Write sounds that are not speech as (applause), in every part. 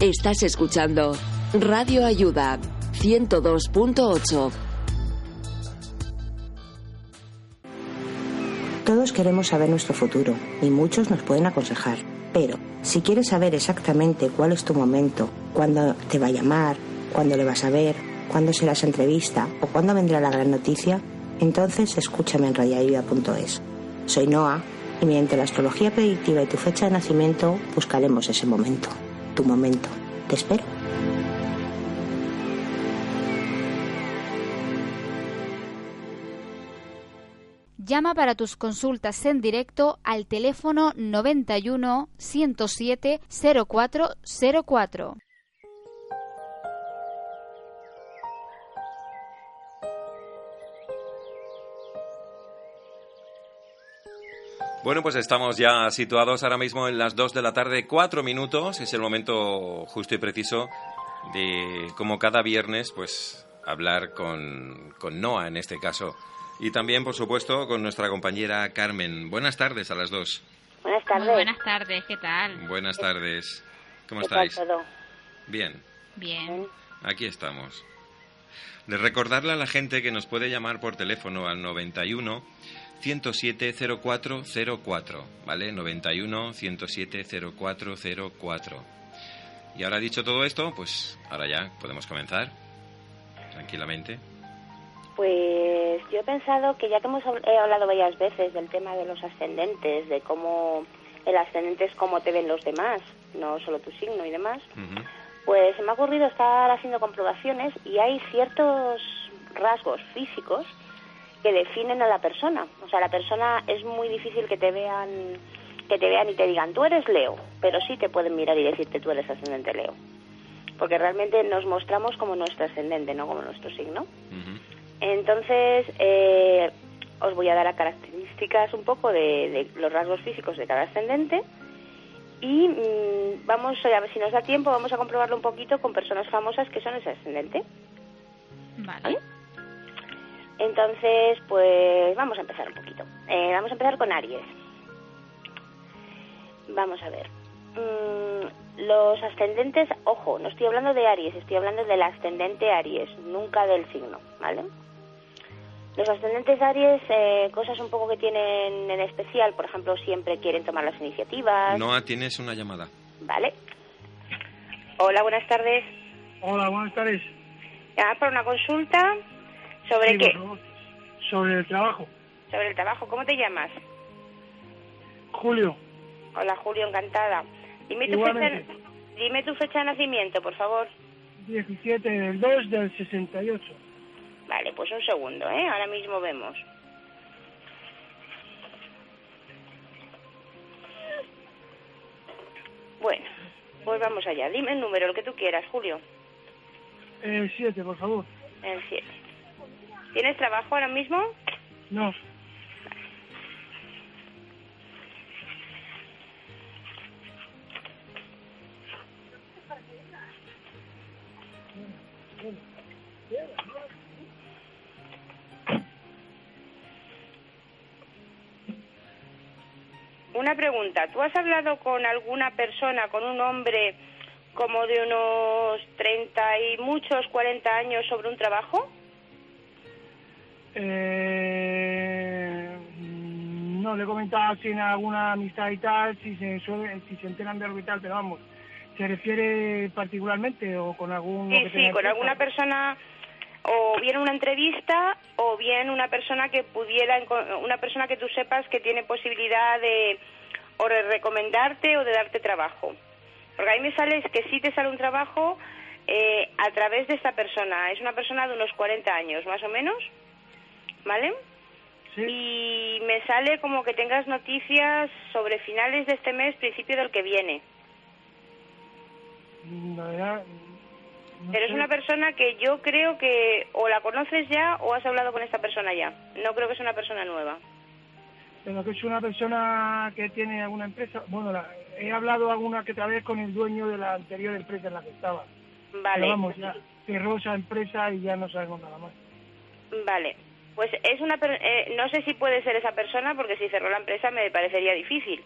Estás escuchando Radio Ayuda 102.8. Todos queremos saber nuestro futuro y muchos nos pueden aconsejar. Pero si quieres saber exactamente cuál es tu momento, cuándo te va a llamar, cuándo le vas a ver, cuándo será esa entrevista o cuándo vendrá la gran noticia, entonces escúchame en radioayuda.es. Soy Noah y mediante la astrología predictiva y tu fecha de nacimiento buscaremos ese momento, tu momento. Te espero. Llama para tus consultas en directo al teléfono 91 107 0404. Bueno, pues estamos ya situados ahora mismo en las 2 de la tarde, cuatro minutos. Es el momento justo y preciso de, como cada viernes, pues hablar con, con Noah en este caso. Y también, por supuesto, con nuestra compañera Carmen. Buenas tardes a las dos. Buenas tardes. Muy buenas tardes, ¿qué tal? Buenas tardes. ¿Cómo ¿Qué tal estáis? todo? Bien, Bien. aquí estamos. De recordarle a la gente que nos puede llamar por teléfono al 91 107 0404, ¿vale? 91 107 0404. Y ahora dicho todo esto, pues ahora ya podemos comenzar tranquilamente. Pues yo he pensado que ya que hemos habl- he hablado varias veces del tema de los ascendentes, de cómo el ascendente es cómo te ven los demás, no solo tu signo y demás, pues se me ha ocurrido estar haciendo comprobaciones y hay ciertos rasgos físicos que definen a la persona. O sea, la persona es muy difícil que te vean que te vean y te digan tú eres Leo, pero sí te pueden mirar y decirte tú eres ascendente Leo. Porque realmente nos mostramos como nuestro ascendente, no como nuestro signo. Entonces, eh, os voy a dar a características un poco de, de los rasgos físicos de cada ascendente y mm, vamos a ver si nos da tiempo, vamos a comprobarlo un poquito con personas famosas que son ese ascendente. Vale. Entonces, pues vamos a empezar un poquito. Eh, vamos a empezar con Aries. Vamos a ver. Mm, los ascendentes, ojo, no estoy hablando de Aries, estoy hablando del ascendente Aries, nunca del signo, ¿vale? Los ascendentes Aries, eh, cosas un poco que tienen en especial, por ejemplo, siempre quieren tomar las iniciativas, Noa, tienes una llamada. ¿vale? Hola, buenas tardes. Hola, buenas tardes. Llamar para una consulta sobre Sí, qué? Sobre el trabajo. Sobre el trabajo. ¿Cómo te llamas? Julio, Hola, Julio, encantada. Dime tu, fecha, Igualmente. dime tu fecha de nacimiento, por favor. 17 del 2 del 68. Vale, pues un segundo, ¿eh? Ahora mismo vemos. Bueno, pues vamos allá. Dime el número, el que tú quieras, Julio. El 7, por favor. El 7. ¿Tienes trabajo ahora mismo? No, Una pregunta. ¿Tú has hablado con alguna persona, con un hombre como de unos 30 y muchos, 40 años sobre un trabajo? Le he comentado si en alguna amistad y tal, si se, suele- si se enteran de algo y tal, pero vamos, ¿se refiere particularmente o con algún... Sí, sí, con alguna persona o bien una entrevista o bien una persona que pudiera una persona que tú sepas que tiene posibilidad de o de recomendarte o de darte trabajo. Porque ahí me sale es que sí te sale un trabajo eh, a través de esta persona. Es una persona de unos 40 años, más o menos, ¿vale? Y me sale como que tengas noticias sobre finales de este mes, principio del que viene. La verdad, no Pero es una persona que yo creo que o la conoces ya o has hablado con esta persona ya. No creo que sea una persona nueva. Pero que es una persona que tiene alguna empresa. Bueno, la- he hablado alguna que otra vez con el dueño de la anterior empresa en la que estaba. Vale. Pero vamos, ya cerró esa empresa y ya no sabemos nada más. Vale. Pues es una per- eh, no sé si puede ser esa persona porque si cerró la empresa me parecería difícil.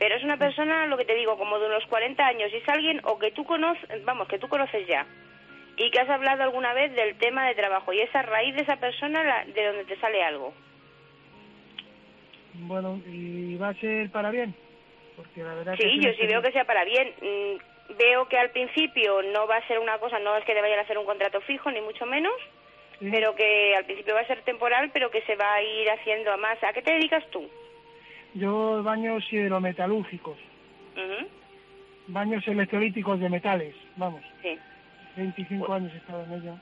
Pero es una persona, lo que te digo, como de unos 40 años. Y es alguien o que tú conoces, vamos, que tú conoces ya. Y que has hablado alguna vez del tema de trabajo. Y es a raíz de esa persona la- de donde te sale algo. Bueno, ¿y va a ser para bien? Porque la verdad Sí, yo sí veo que sea para bien. Mm, Veo que al principio no va a ser una cosa, no es que te vayan a hacer un contrato fijo, ni mucho menos. Pero que al principio va a ser temporal, pero que se va a ir haciendo a más. ¿A qué te dedicas tú? Yo baños hidrometalúrgicos, Ujú, baños electrolíticos de metales, vamos, Sí. 25 años he estado en ello.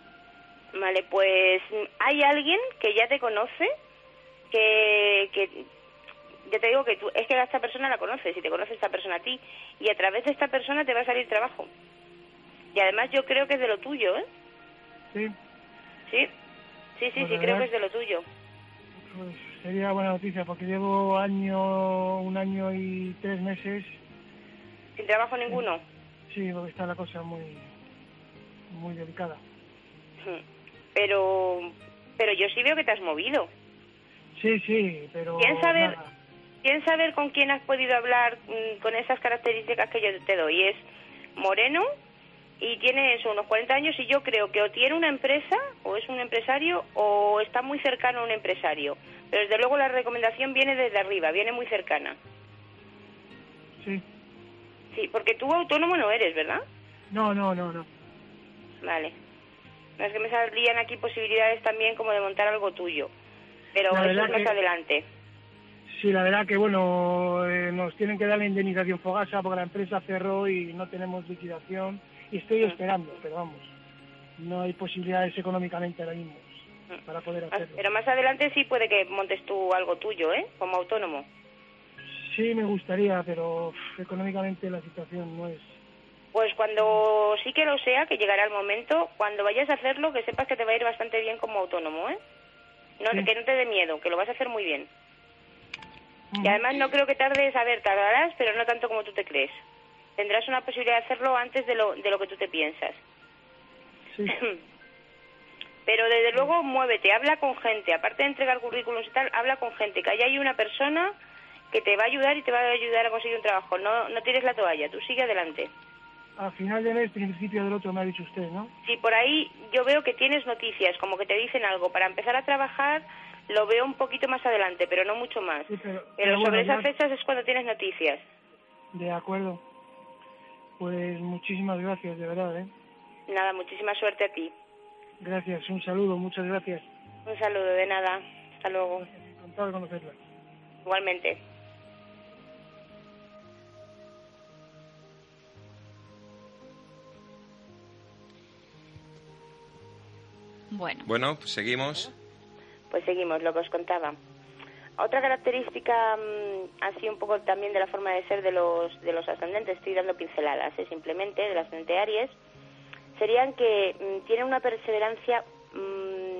Vale, pues hay alguien que ya te conoce, que, que ya te digo que tú, es que a esta persona la conoces y te conoce esta persona a ti, y a través de esta persona te va a salir trabajo. Y además yo creo que es de lo tuyo, ¿eh? Sí, Sí, sí, sí, sí, creo que es de lo tuyo. pues sería buena noticia porque llevo año, un año y tres meses, Sin trabajo ninguno. sí, porque está la cosa muy, muy delicada. Ujú. Pero, pero yo sí veo que te has movido. Sí, sí, pero ¿Quién sabe? nada. ¿Quién saber con quién has podido hablar mm, con esas características que yo te doy? Es moreno y tiene eso, unos 40 años y yo creo que o tiene una empresa o es un empresario o está muy cercano a un empresario. Pero desde luego la recomendación viene desde arriba, viene muy cercana. Sí, Sí, porque tú autónomo no eres, ¿verdad? no, no, no, no. Vale. No es que me salían aquí posibilidades también como de montar algo tuyo. Pero eso es más que- adelante. Sí, la verdad que bueno, eh, nos tienen que dar la indemnización fogasa porque la empresa cerró y no tenemos liquidación y estoy Mm. esperando, pero vamos, no hay posibilidades económicamente ahora mismo Mm. para poder Más- hacerlo. Pero más adelante sí puede que montes tú algo tuyo, ¿eh? Como autónomo. Sí, me gustaría, pero económicamente la situación no es. Pues cuando sí que lo sea, que llegará el momento, cuando vayas a hacerlo, que sepas que te va a ir bastante bien como autónomo, ¿eh? No, Sí. Que no te dé miedo, que lo vas a hacer muy bien. Y además no creo que tardes, a ver, tardarás, pero no tanto como tú te crees. Tendrás una posibilidad de hacerlo antes de lo, de lo que tú te piensas. Sí, (laughs) Pero desde luego muévete, habla con gente, aparte de entregar currículums y tal, habla con gente, que allá hay una persona que te va a ayudar y te va a ayudar a conseguir un trabajo. No, no tires la toalla, tú sigue adelante. a final de mes, principio del otro, me ha dicho usted, ¿no? Si por ahí yo veo que tienes noticias, como que te dicen algo, para empezar a trabajar lo veo un poquito más adelante, pero no mucho más. Sí, pero, Pero pero sobre esas ya- fechas es cuando tienes noticias. De acuerdo. Pues muchísimas gracias, de verdad, ¿eh? Nada, muchísima suerte a ti. Gracias, un saludo, muchas gracias. Un saludo, de nada. Hasta luego. Encantado de conocerla. Igualmente. Bueno, Bueno, pues seguimos. Pues seguimos, lo que os contaba. Otra característica mm, así un poco también de la forma de ser de los, de los ascendentes, estoy dando pinceladas ¿eh? simplemente, del ascendente Aries, serían que mm, tienen una perseverancia mm,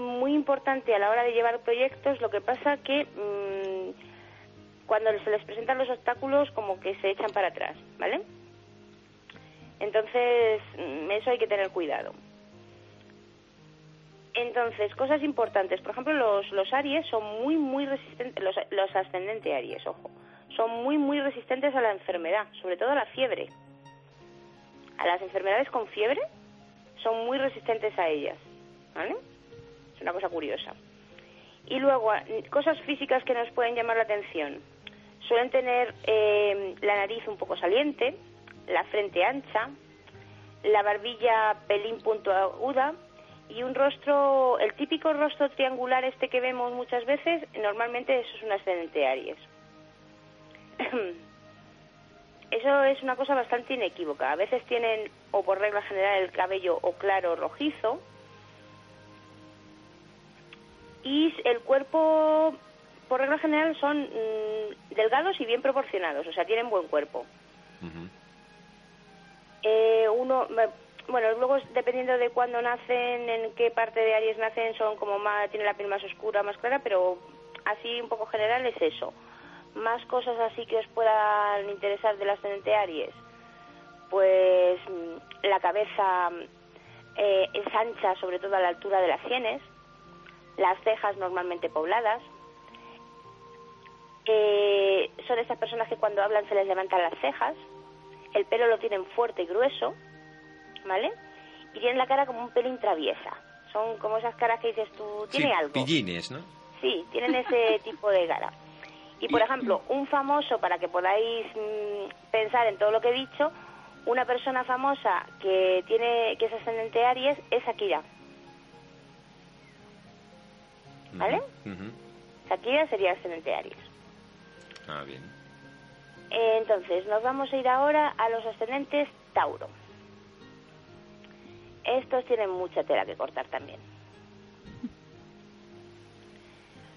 muy importante a la hora de llevar proyectos, lo que pasa que cuando se les presentan los obstáculos como que se echan para atrás, ¿vale? Entonces, eso hay que tener cuidado. Entonces, cosas importantes. Por ejemplo, los, los Aries son muy, muy resistentes, los, los ascendentes Aries, ojo, son muy, muy resistentes a la enfermedad, sobre todo a la fiebre. A las enfermedades con fiebre son muy resistentes a ellas, ¿vale? Es una cosa curiosa. Y luego, cosas físicas que nos pueden llamar la atención. Suelen tener eh, la nariz un poco saliente, la frente ancha, la barbilla pelín puntiaguda y un rostro, el típico rostro triangular este que vemos muchas veces, normalmente eso es un ascendente Aries. (clears throat) Eso es una cosa bastante inequívoca. A veces tienen, o por regla general, el cabello o claro o rojizo. Y el cuerpo, por regla general, son mm, delgados y bien proporcionados, o sea, tienen buen cuerpo. Eh, uno, bueno, luego dependiendo de cuándo nacen, en qué parte de Aries nacen, son como más, tienen la piel más oscura, más clara, pero así un poco general es eso. Más cosas así que os puedan interesar del ascendente Aries. Pues mm, la cabeza mm, eh, es ancha, sobre todo a la altura de las sienes, las cejas normalmente pobladas, Eh, son esas personas que cuando hablan se les levantan las cejas, el pelo lo tienen fuerte y grueso, ¿vale? Y tienen la cara como un pelo intraviesa. Son como esas caras que dices tú, tiene sí, algo. Pillines, ¿no? Sí, tienen ese (laughs) tipo de cara. Y por ejemplo, un famoso, para que podáis mm, pensar en todo lo que he dicho, una persona famosa que tiene que es ascendente Aries es Shakira. ¿Vale? Ujú. Shakira sería ascendente Aries. Ah, bien. Eh, Entonces, nos vamos a ir ahora a los ascendentes Tauro. Estos tienen mucha tela que cortar también.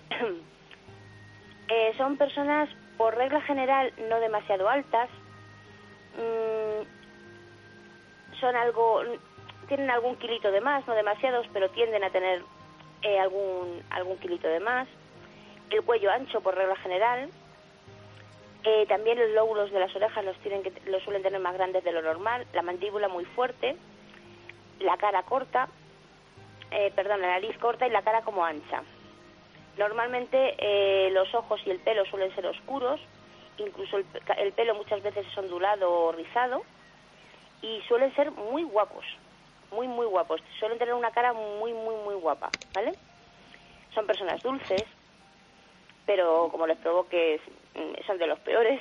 (laughs) Eh, son personas, por regla general, no demasiado altas. Mm, son algo, tienen algún kilito de más, no demasiados, pero tienden a tener eh, algún algún kilito de más. El cuello ancho, por regla general. Eh, también los lóbulos de las orejas los tienen que los suelen tener más grandes de lo normal. La mandíbula muy fuerte, la cara corta, eh, perdón, la nariz corta y la cara como ancha. Normalmente eh, los ojos y el pelo suelen ser oscuros, incluso el, el pelo muchas veces es ondulado o rizado y suelen ser muy guapos, muy muy guapos. Suelen tener una cara muy muy muy guapa, ¿vale? Son personas dulces, pero como les provoques mm, son de los peores.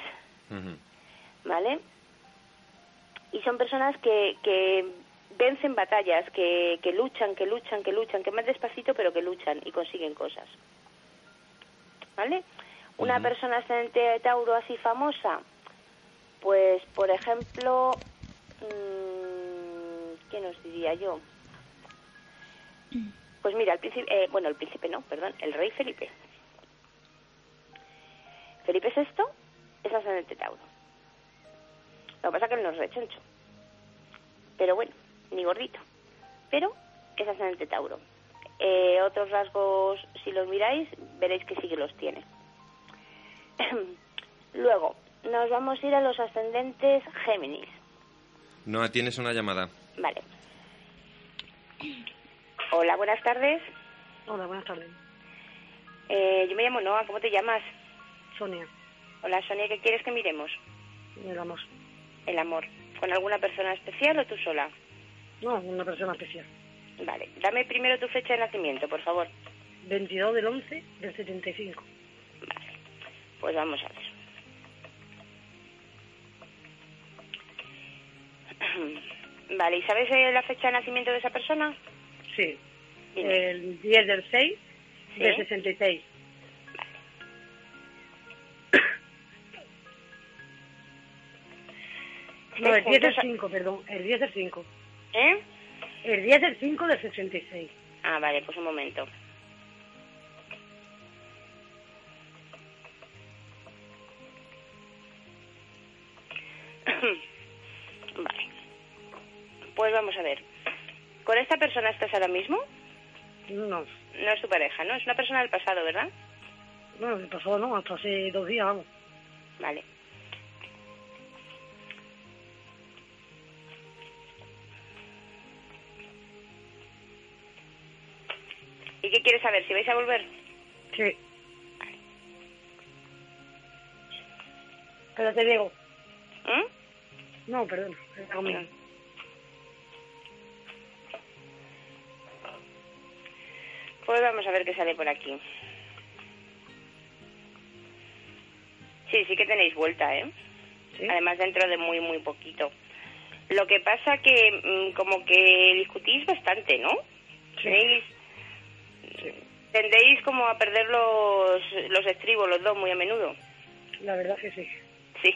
¿vale? Y son personas que, que vencen batallas, que, que luchan, que luchan, que luchan, que más despacito, pero que luchan y consiguen cosas. ¿Vale? Una persona ascendente de Tauro así famosa, pues, por ejemplo, mm, ¿qué nos diría yo? Pues mira, el príncipe, eh, bueno, el príncipe no, perdón, el rey Felipe. Felipe VI es ascendente Tauro. Lo que pasa es que él no es rechoncho. Pero bueno, ni gordito. Pero es ascendente Tauro. Eh, otros rasgos, si los miráis, veréis que sí que los tiene. (clears throat) Luego, nos vamos a ir a los ascendentes Géminis. Noa, tienes una llamada. Vale. Hola, buenas tardes. Hola, buenas tardes. Eh, yo me llamo Noa, ¿cómo te llamas? Sonia, Hola, Sonia, ¿qué quieres que miremos? digamos, El amor. ¿Con alguna persona especial o tú sola? No, una persona especial. Vale, dame primero tu fecha de nacimiento, por favor. 22 del 11 del 75. Vale, pues vamos a ver. (clears throat) Vale, ¿y sabes eh, la fecha de nacimiento de esa persona? Sí. Dime. El 10 del 6 Sí. del 66. No, el 10 del juntos a- 5, perdón. El 10 del 5. ¿Eh? El 10 del 5 del 66. Ah, vale, pues un momento. (coughs) vale. Pues vamos a ver. ¿Con esta persona estás ahora mismo? No, No es tu pareja, ¿no? Es una persona del pasado, ¿verdad? no, el pasado no, hasta hace dos días, vamos. Vale. Qué quieres saber? ¿Si vais a volver? Sí. Espérate, Diego. ¿Mm? No, perdón. Pues vamos a ver qué sale por aquí. Sí, sí que tenéis vuelta, ¿eh? Sí. Además dentro de muy, muy poquito. Lo que pasa que mm, como que discutís bastante, ¿no? Sí. Tenéis- Sí. Tendéis como a perder los, los estribos los dos muy a menudo. La verdad que sí. Sí.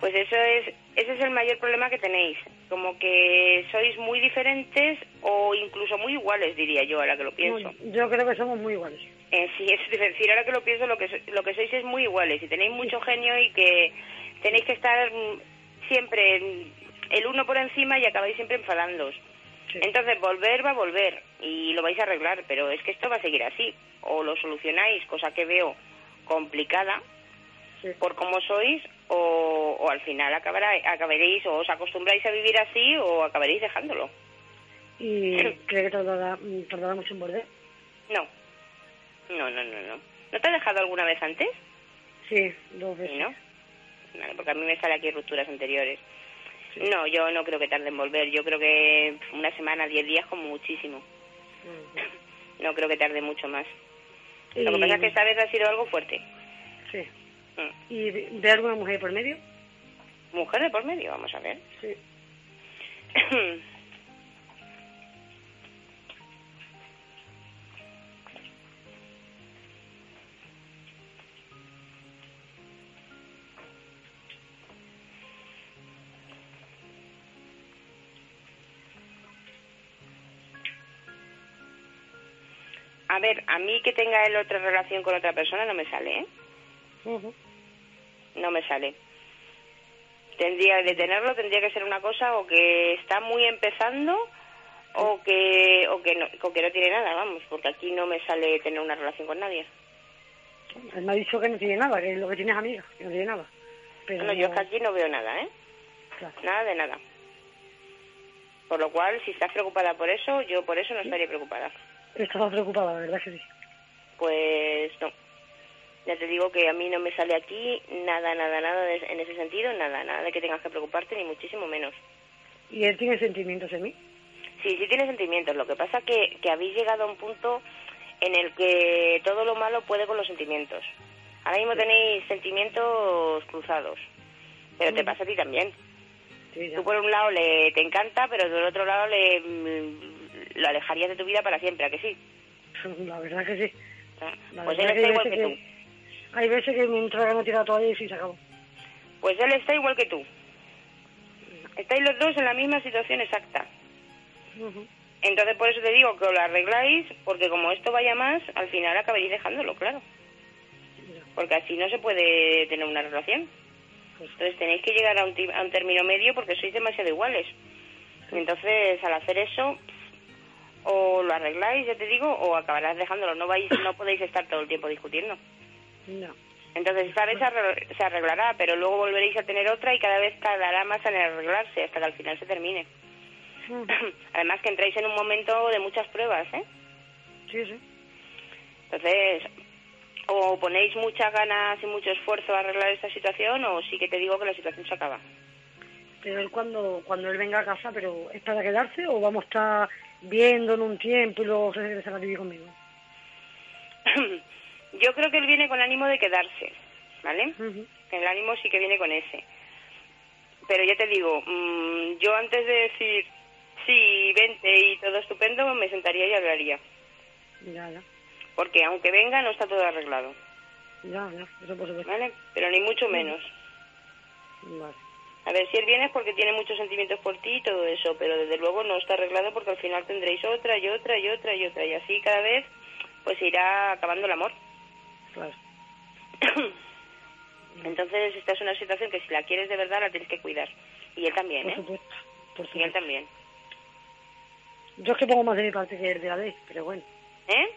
Pues eso es, ese es el mayor problema que tenéis. Como que sois muy diferentes o incluso muy iguales, diría yo, ahora que lo pienso. Yo creo que somos muy iguales. Eh, sí, (laughs) es decir, ahora que lo pienso, lo que, so- lo que sois es muy iguales y tenéis mucho genio y que tenéis que estar siempre el uno por encima y acabáis siempre enfadándoos. Sí. Entonces, volver va a volver y lo vais a arreglar, pero es que esto va a seguir así. O lo solucionáis, cosa que veo complicada Sí. por cómo sois, o, o al final acabará, acabaréis o os acostumbráis a vivir así o acabaréis dejándolo. Y creo (laughs) que tardará, tardará mucho en volver. No, no, no, no, no. ¿No te ha dejado alguna vez antes? Sí, dos veces. ¿no? Vale, porque a mí me sale aquí rupturas anteriores. No, yo no creo que tarde en volver. Yo creo que una semana, diez días como muchísimo. No creo que tarde mucho más. Lo que pasa es que esta vez ha sido algo fuerte. Sí. Mm. ¿Y ve ve alguna mujer por medio? Mujer de por medio, vamos a ver. Sí. (clears throat) ver, a mí que tenga él otra relación con otra persona no me sale, ¿eh? No me sale. Tendría de tenerlo, tendría que ser una cosa o que está muy empezando o que o que no, o que no tiene nada, vamos, porque aquí no me sale tener una relación con nadie. Él me ha dicho que no tiene nada, que lo que tiene es amiga, que no tiene nada. Pero No, yo es que aquí no veo nada, ¿eh? Claro. Nada de nada. Por lo cual, si estás preocupada por eso, yo por eso no estaría preocupada. Estaba preocupada, la verdad que sí. Pues no. Ya te digo que a mí no me sale aquí nada, nada, nada de- en ese sentido, nada, nada de que tengas que preocuparte, ni muchísimo menos. ¿Y él tiene sentimientos en mí? Sí, sí tiene sentimientos. Lo que pasa que, que habéis llegado a un punto en el que todo lo malo puede con los sentimientos. Ahora mismo tenéis sentimientos cruzados, pero te Mm. pasa a ti también. Sí. Tú por un lado le te encanta, pero del otro lado le mm, lo alejarías de tu vida para siempre, ¿a que sí? (laughs) La verdad que sí. La Pues él está hay igual que tú. Hay veces que me entra tirar la toalla y sí, se acabó. Pues él está igual que tú. Estáis los dos en la misma situación exacta. Entonces por eso te digo que os lo arregláis, porque como esto vaya más, al final acabaréis dejándolo, claro. Porque así no se puede tener una relación. Pues, Entonces tenéis que llegar a un, a un término medio porque sois demasiado iguales. Y entonces al hacer eso, o lo arregláis, ya te digo, o acabarás dejándolo. No vais, no podéis estar todo el tiempo discutiendo. no. Entonces esta vez se arre- se arreglará, pero luego volveréis a tener otra y cada vez tardará más en arreglarse hasta que al final se termine. Ujú. (clears throat) Además que entráis en un momento de muchas pruebas, ¿eh? Sí, sí. Entonces, o ponéis muchas ganas y mucho esfuerzo a arreglar esta situación, o sí que te digo que la situación se acaba. Pero él cuando, cuando él venga a casa, pero ¿es para quedarse o vamos a estar viendo en un tiempo y luego regresar a vivir conmigo? (clears throat) Yo creo que él viene con ánimo de quedarse, ¿vale? Ujú. El ánimo sí que viene con ese. Pero ya te digo, mm, yo antes de decir sí, vente y todo estupendo, me sentaría y hablaría. Ya, ya. Porque aunque venga, no está todo arreglado, Ya, ya. Eso por supuesto. ¿vale? Pero ni mucho menos. Vale. A ver, si él viene es porque tiene muchos sentimientos por ti y todo eso, pero desde luego no está arreglado porque al final tendréis otra y otra y otra y otra. Y así cada vez pues irá acabando el amor. Claro. (coughs) Entonces esta es una situación que si la quieres de verdad la tienes que cuidar. Y él también, Por ¿eh? supuesto. Por Y él supuesto. también. Yo es que pongo más de mi parte que el de la D, pero bueno. ¿Eh?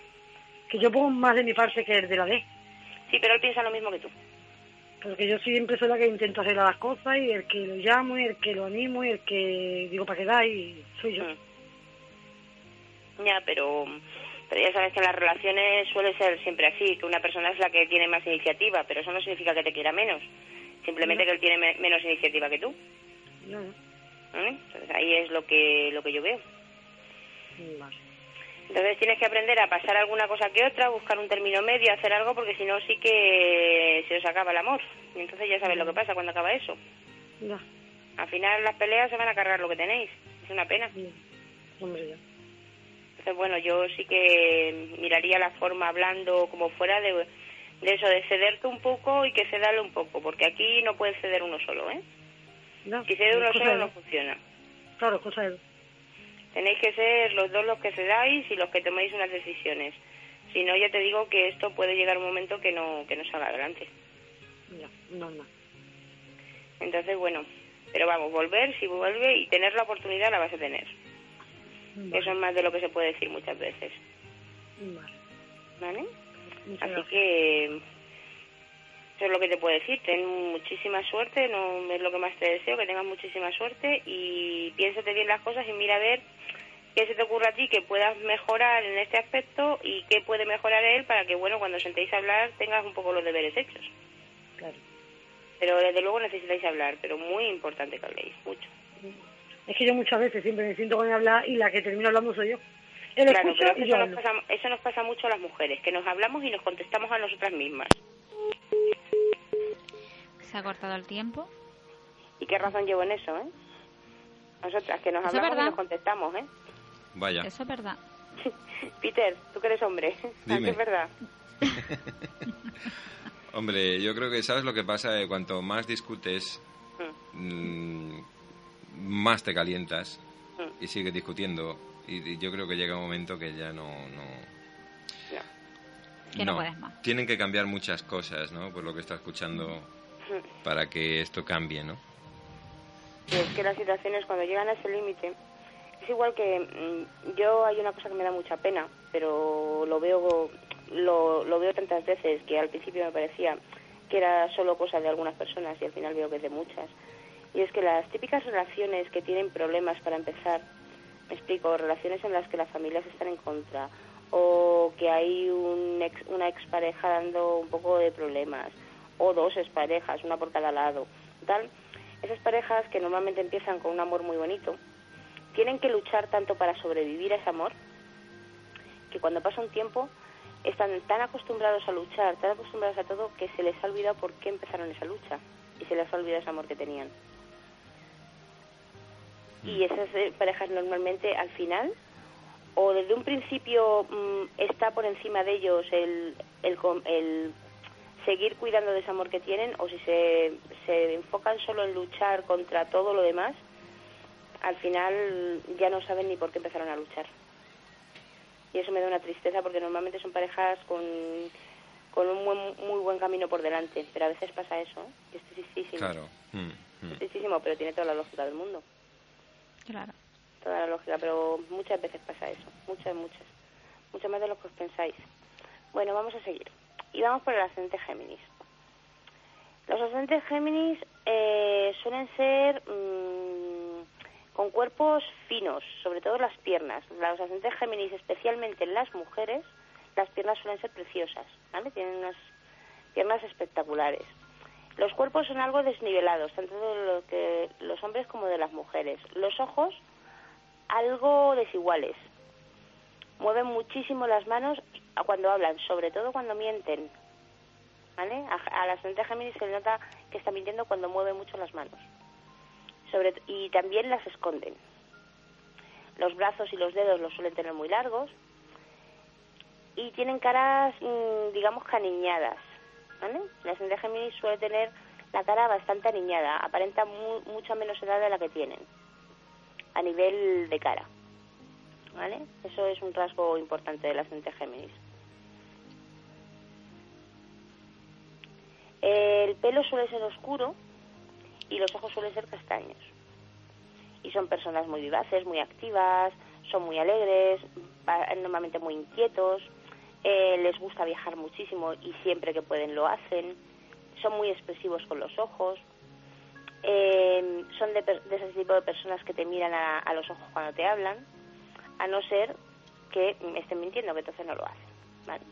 Que yo pongo más de mi parte que el de la D. Sí, pero él piensa lo mismo que tú. Porque yo siempre soy la que intento hacer las cosas y el que lo llamo y el que lo animo y el que digo para quedar y soy yo. Mm. Ya, pero, pero ya sabes que en las relaciones suele ser siempre así, que una persona es la que tiene más iniciativa, pero eso no significa que te quiera menos. Simplemente No. que él tiene me- menos iniciativa que tú. No. ¿vale? Entonces ahí es lo que, lo que yo veo. Vale. Entonces tienes que aprender a pasar alguna cosa que otra, buscar un término medio, hacer algo, porque si no sí que se os acaba el amor. Y entonces ya sabes lo que pasa cuando acaba eso. Ya. Al final las peleas se van a cargar lo que tenéis. Es una pena. ya. Hombre, ya. Entonces, bueno, yo sí que miraría la forma hablando como fuera de, de eso, de cederte un poco y que cedarle un poco, porque aquí no puede ceder uno solo, ¿eh? Ya. Si cede uno solo no funciona. Claro, cosa de. Tenéis que ser los dos los que cedáis y los que toméis unas decisiones. Si no, ya te digo que esto puede llegar un momento que no, que no salga adelante. Ya, normal. Entonces, bueno, pero vamos, volver, si vuelve y tener la oportunidad la vas a tener. Vale. Eso es más de lo que se puede decir muchas veces. Vale. ¿Vale? Muchas Así gracias. que eso es lo que te puedo decir. Ten muchísima suerte, no es lo que más te deseo, que tengas muchísima suerte y piénsate bien las cosas y mira a ver qué se te ocurre a ti que puedas mejorar en este aspecto y qué puede mejorar él para que, bueno, cuando sentéis a hablar tengas un poco los deberes hechos. Claro. Pero desde luego necesitáis hablar, pero muy importante que habléis, mucho. Es que yo muchas veces siempre me siento con él hablar y la que termino hablando soy yo. Él Claro, pero yo eso nos, pasa, eso nos pasa mucho a las mujeres, que nos hablamos y nos contestamos a nosotras mismas. Se ha cortado el tiempo. ¿Y qué razón llevo en eso, eh? Nosotras, que nos Eso es hablamos y nos contestamos, ¿eh? Vaya. Eso es verdad. (laughs) Peter, tú que eres hombre, ¿a Dime. (laughs) es verdad? (laughs) Hombre, yo creo que sabes lo que pasa, Eh, cuanto más discutes, Mm, mm, más te calientas mm. y sigues discutiendo. Y, y yo creo que llega un momento que ya no... no Ya. Que no puedes más. Tienen que cambiar muchas cosas, ¿no? Por lo que está escuchando, para que esto cambie, ¿no? Es que las situaciones cuando llegan a ese límite, es igual que mm, yo hay una cosa que me da mucha pena, pero lo veo lo veo tantas veces que al principio me parecía que era solo cosa de algunas personas y al final veo que es de muchas. Y es que las típicas relaciones que tienen problemas para empezar, me explico, relaciones en las que las familias están en contra o que hay un ex- una expareja dando un poco de problemas o dos exparejas, una por cada lado, tal. Esas parejas que normalmente empiezan con un amor muy bonito, tienen que luchar tanto para sobrevivir a ese amor que cuando pasa un tiempo están tan acostumbrados a luchar, tan acostumbrados a todo, que se les ha olvidado por qué empezaron esa lucha y se les ha olvidado ese amor que tenían. Y esas eh, parejas normalmente al final, o desde un principio mm, está por encima de ellos el, el, el seguir cuidando de ese amor que tienen, o si se, se enfocan solo en luchar contra todo lo demás, al final ya no saben ni por qué empezaron a luchar. Y eso me da una tristeza porque normalmente son parejas con, con un buen- muy buen camino por delante, pero a veces pasa eso, ¿eh? Y es tristísimo. Claro. Mm, mm. Es tristísimo, pero tiene toda la lógica del mundo. Claro. Toda la lógica, pero muchas veces pasa eso. Muchas, muchas. Mucho más de lo que os pensáis. Bueno, vamos a seguir. Y vamos por el ascendente Géminis. Los ascendentes Géminis eh, suelen ser mm, con cuerpos finos, sobre todo las piernas. Los ascendentes Géminis, especialmente en las mujeres, las piernas suelen ser preciosas, ¿vale? Tienen unas piernas espectaculares. Los cuerpos son algo desnivelados, tanto de lo que los hombres como de las mujeres. Los ojos algo desiguales. Mueven muchísimo las manos cuando hablan, sobre todo cuando mienten. ¿Vale? A, a la ascendente Géminis se le nota que está mintiendo cuando mueve mucho las manos. Sobre, y también las esconden. Los brazos y los dedos los suelen tener muy largos. Y tienen caras, mm, digamos, caniñadas. ¿Vale? La ascendente Géminis suele tener la cara bastante aniñada. Aparenta mu- mucha menos edad de la que tienen a nivel de cara. ¿Vale? Eso es un rasgo importante del ascendente Géminis. El pelo suele ser oscuro y los ojos suelen ser castaños. Y son personas muy vivaces, muy activas, son muy alegres, normalmente muy inquietos, eh, les gusta viajar muchísimo y siempre que pueden lo hacen, son muy expresivos con los ojos, eh, son de, de ese tipo de personas que te miran a, a los ojos cuando te hablan, a no ser que mm, estén mintiendo, que entonces no lo hacen. ¿vale?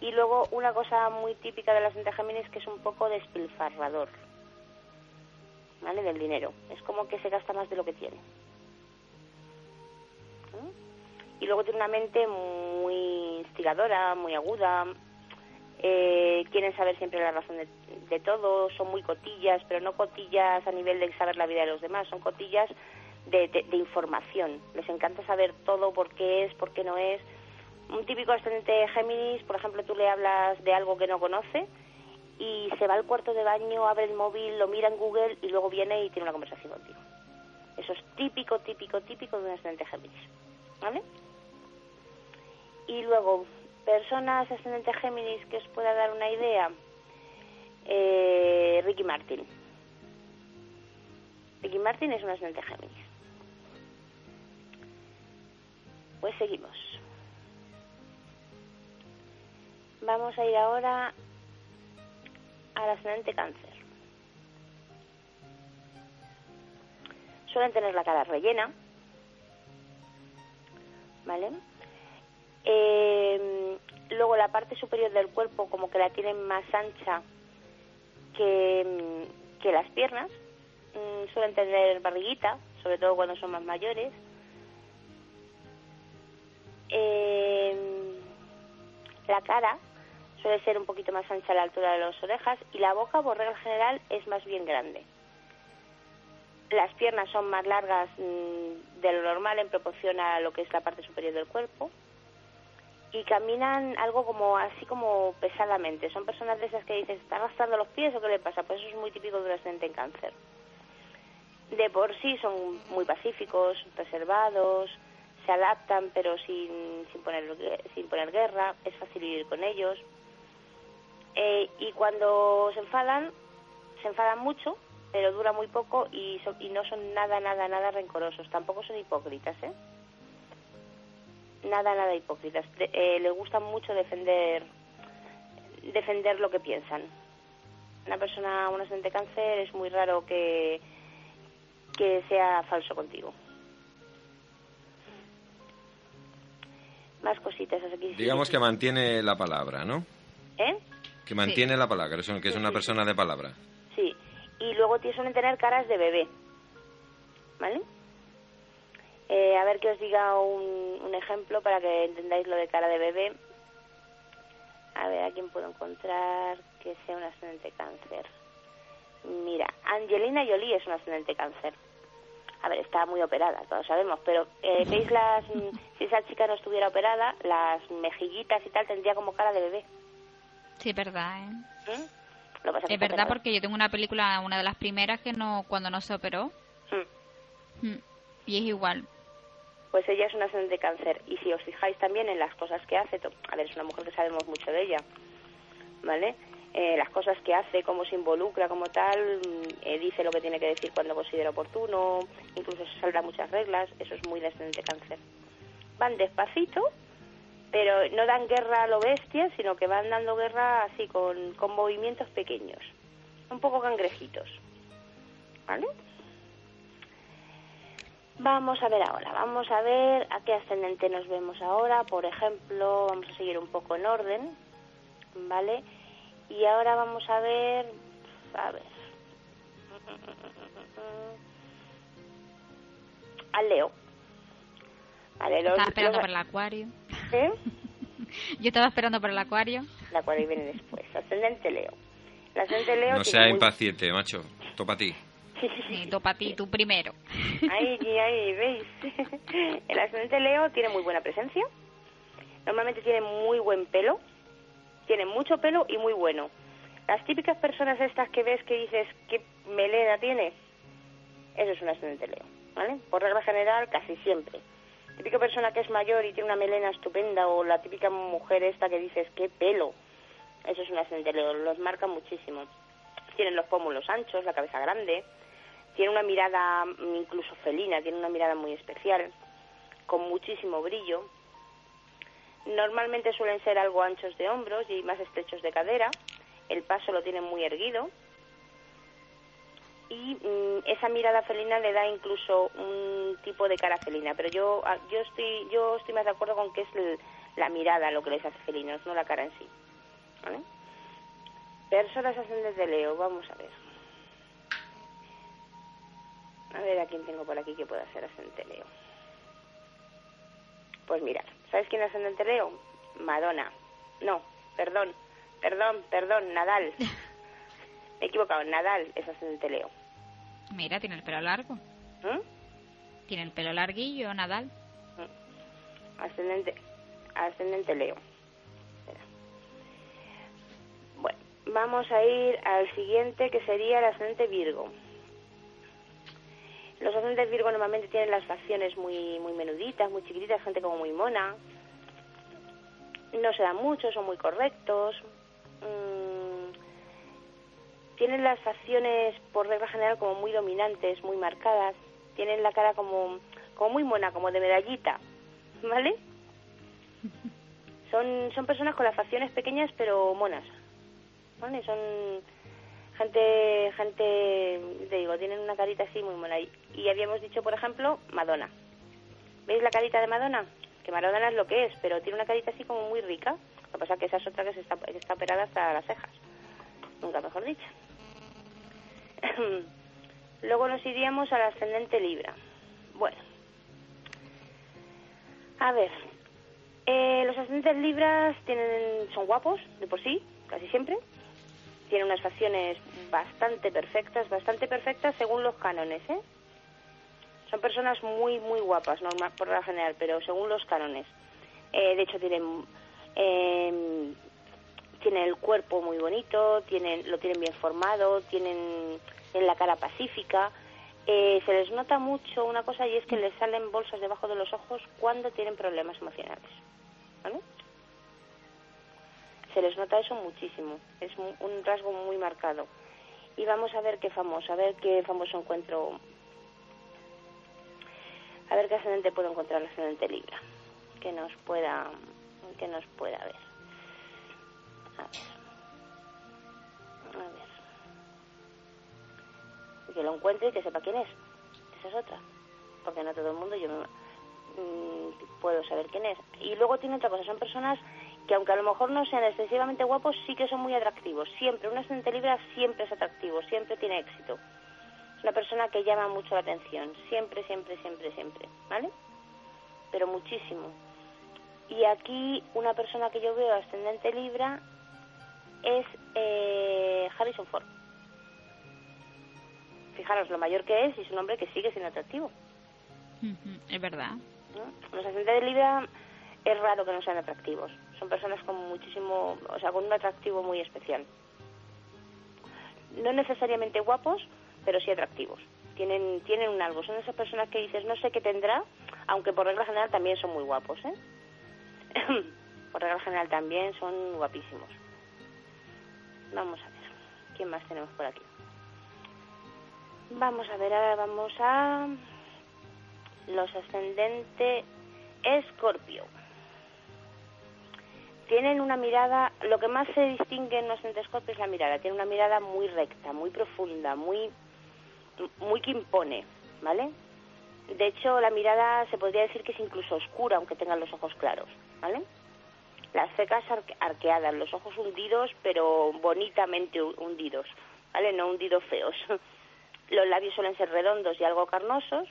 Y luego una cosa muy típica de la Santa Géminis que es un poco despilfarrador, ¿vale? Del dinero. Es como que se gasta más de lo que tiene. ¿Mm? Y luego tiene una mente muy instigadora, muy aguda, eh, quieren saber siempre la razón de, de todo, son muy cotillas, pero no cotillas a nivel de saber la vida de los demás, son cotillas de, de- de información. Les encanta saber todo, por qué es, por qué no es. Un típico ascendente Géminis, por ejemplo, tú le hablas de algo que no conoce y se va al cuarto de baño, abre el móvil, lo mira en Google y luego viene y tiene una conversación contigo. Eso es típico, típico, típico de un ascendente Géminis. ¿Vale? Y luego, personas ascendente Géminis que os pueda dar una idea. Eh, Ricky Martin. Ricky Martin es un ascendente Géminis. Pues seguimos. Vamos a ir ahora al ascendente Cáncer. Suelen tener la cara rellena, ¿vale? Eh, luego la parte superior del cuerpo como que la tienen más ancha que, que las piernas. Mm, suelen tener barriguita, sobre todo cuando son más mayores. Eh, la cara suele ser un poquito más ancha a la altura de las orejas y la boca, por regla general, es más bien grande. Las piernas son más largas mm, de lo normal en proporción a lo que es la parte superior del cuerpo y caminan algo como así como pesadamente. Son personas de esas que dicen, ¿está arrastrando los pies o qué le pasa? Pues eso es muy típico de un ascendente en cáncer. De por sí son muy pacíficos, reservados, se adaptan pero sin, sin, poner, sin poner guerra, es fácil vivir con ellos. Eh, y cuando se enfadan, se enfadan mucho, pero dura muy poco y, y no son nada, nada, nada rencorosos. Tampoco son hipócritas, ¿eh? nada, nada hipócritas. eh, les gusta mucho defender, defender lo que piensan. Una persona, un ascendente cáncer, es muy raro que, que sea falso contigo. Más cositas aquí. Digamos que mantiene la palabra, ¿no? ¿Eh? Que mantiene la palabra, que es, que es una persona de palabra. Sí. Y luego suelen tener caras de bebé. ¿Vale? Eh, a ver que os diga un, un, ejemplo para que entendáis lo de cara de bebé. A ver, ¿a quién puedo encontrar que sea un ascendente cáncer? Mira, Angelina Jolie es un ascendente cáncer. A ver, está muy operada, todos sabemos, pero eh, ¿veis las... si esa chica no estuviera operada, las mejillitas y tal tendría como cara de bebé? Sí, es verdad, ¿eh? ¿Mm? Lo pasa es verdad porque yo tengo una película, una de las primeras que no cuando no se operó. ¿Mm? Y es igual, pues ella es una ascendente de cáncer. Y si os fijáis también en las cosas que hace, a ver, es una mujer que sabemos mucho de ella, ¿vale? Eh, las cosas que hace, cómo se involucra como tal, eh, dice lo que tiene que decir cuando considera oportuno, incluso se salta muchas reglas, eso es muy de ascendente cáncer. Van despacito, pero no dan guerra a lo bestia, sino que van dando guerra así con, con movimientos pequeños, un poco cangrejitos, ¿vale? Vamos a ver ahora, vamos a ver a qué ascendente nos vemos ahora. Por ejemplo, vamos a seguir un poco en orden, ¿vale? Y ahora vamos a ver, a ver, al Leo. Vale, los, estaba esperando los... por el acuario. ¿Eh? (laughs) Yo estaba esperando por el acuario. El acuario viene después. Ascendente Leo. El ascendente Leo no sea muy... impaciente, macho. Topa a ti. Sí, topa a ti, tú primero. (laughs) Ahí, ahí, ¿veis? El ascendente Leo tiene muy buena presencia. Normalmente tiene muy buen pelo. Tiene mucho pelo y muy bueno. Las típicas personas estas que ves que dices, ¿qué melena tiene? Eso es un ascendente Leo, ¿vale? Por regla general, casi siempre. Típica persona que es mayor y tiene una melena estupenda o la típica mujer esta que dices, ¿qué pelo? Eso es un ascendente Leo, los marca muchísimo. Tienen los pómulos anchos, la cabeza grande, tiene una mirada incluso felina, tiene una mirada muy especial, con muchísimo brillo. Normalmente suelen ser algo anchos de hombros y más estrechos de cadera. El paso lo tienen muy erguido. Y mmm, esa mirada felina le da incluso un tipo de cara felina. Pero yo, yo, estoy, yo estoy más de acuerdo con que es el, la mirada lo que les hace felinos, no la cara en sí. ¿Vale? Personas ascendentes de Leo, vamos a ver. A ver a quién tengo por aquí que pueda ser ascendente Leo. Pues mirad, ¿sabes quién es ascendente Leo? Madonna. No, perdón, perdón, perdón, Nadal. (laughs) Me he equivocado, Nadal es ascendente Leo. Mira, tiene el pelo largo. ¿Mm? Tiene el pelo larguillo, Nadal. ¿Mm? Ascendente, ascendente Leo. Espera. Bueno, vamos a ir al siguiente que sería el ascendente Virgo. Los ascendentes Virgo normalmente tienen las facciones muy, muy menuditas, muy chiquititas, gente como muy mona. No se dan mucho, son muy correctos. Mm, tienen las facciones, por regla general, como muy dominantes, muy marcadas. Tienen la cara como, como muy mona, como de medallita. ¿Vale? Son, son personas con las facciones pequeñas pero monas. ¿Vale? Son gente, gente, te digo, tienen una carita así muy mona. Y habíamos dicho, por ejemplo, Madonna. ¿Veis la carita de Madonna? Que Maradona es lo que es, pero tiene una carita así como muy rica. Lo que pasa es que esa es otra que, se está, que está operada hasta las cejas. Nunca mejor dicho. (clears throat) Luego nos iríamos al ascendente Libra. Bueno. A ver. Eh, los ascendentes Libras tienen, son guapos de por sí, casi siempre. Tienen unas facciones bastante perfectas, bastante perfectas según los cánones, ¿eh? Son personas muy, muy guapas, normal, por la general, pero según los cánones. Eh, de hecho, tienen, eh, tienen el cuerpo muy bonito, tienen, lo tienen bien formado, tienen en la cara pacífica. Eh, se les nota mucho una cosa y es que les salen bolsas debajo de los ojos cuando tienen problemas emocionales. ¿Vale? Se les nota eso muchísimo. Es un, un rasgo muy marcado. Y vamos a ver qué famoso, a ver qué famoso encuentro a ver qué ascendente puedo encontrar el ascendente Libra que nos pueda que nos pueda ver. A ver. A ver. Que lo encuentre y que sepa quién es. Esa es otra. Porque no todo el mundo yo me, mm, puedo saber quién es. Y luego tiene otra cosa son personas que aunque a lo mejor no sean excesivamente guapos sí que son muy atractivos siempre un ascendente Libra siempre es atractivo siempre tiene éxito es una persona que llama mucho la atención, siempre, siempre, siempre, siempre, ¿vale? Pero muchísimo. Y aquí una persona que yo veo ascendente Libra es eh, Harrison Ford. Fijaros lo mayor que es y es un hombre que sigue siendo atractivo. Es verdad. ¿no? Los ascendentes Libra es raro que no sean atractivos. Son personas con muchísimo, o sea, con un atractivo muy especial. No necesariamente guapos, pero sí atractivos. Tienen, tienen un algo. Son esas personas que dices, no sé qué tendrá, aunque por regla general también son muy guapos, ¿eh? (coughs) por regla general también son guapísimos. Vamos a ver, ¿quién más tenemos por aquí? Vamos a ver, ahora vamos a los ascendente Escorpio. Tienen una mirada, lo que más se distingue en los Escorpio es la mirada. Tienen una mirada muy recta, muy profunda, muy muy que impone, ¿vale? De hecho, la mirada se podría decir que es incluso oscura, aunque tengan los ojos claros, ¿vale? Las cejas arqueadas, los ojos hundidos, pero bonitamente hundidos, ¿vale? No hundidos feos. (laughs) Los labios suelen ser redondos y algo carnosos,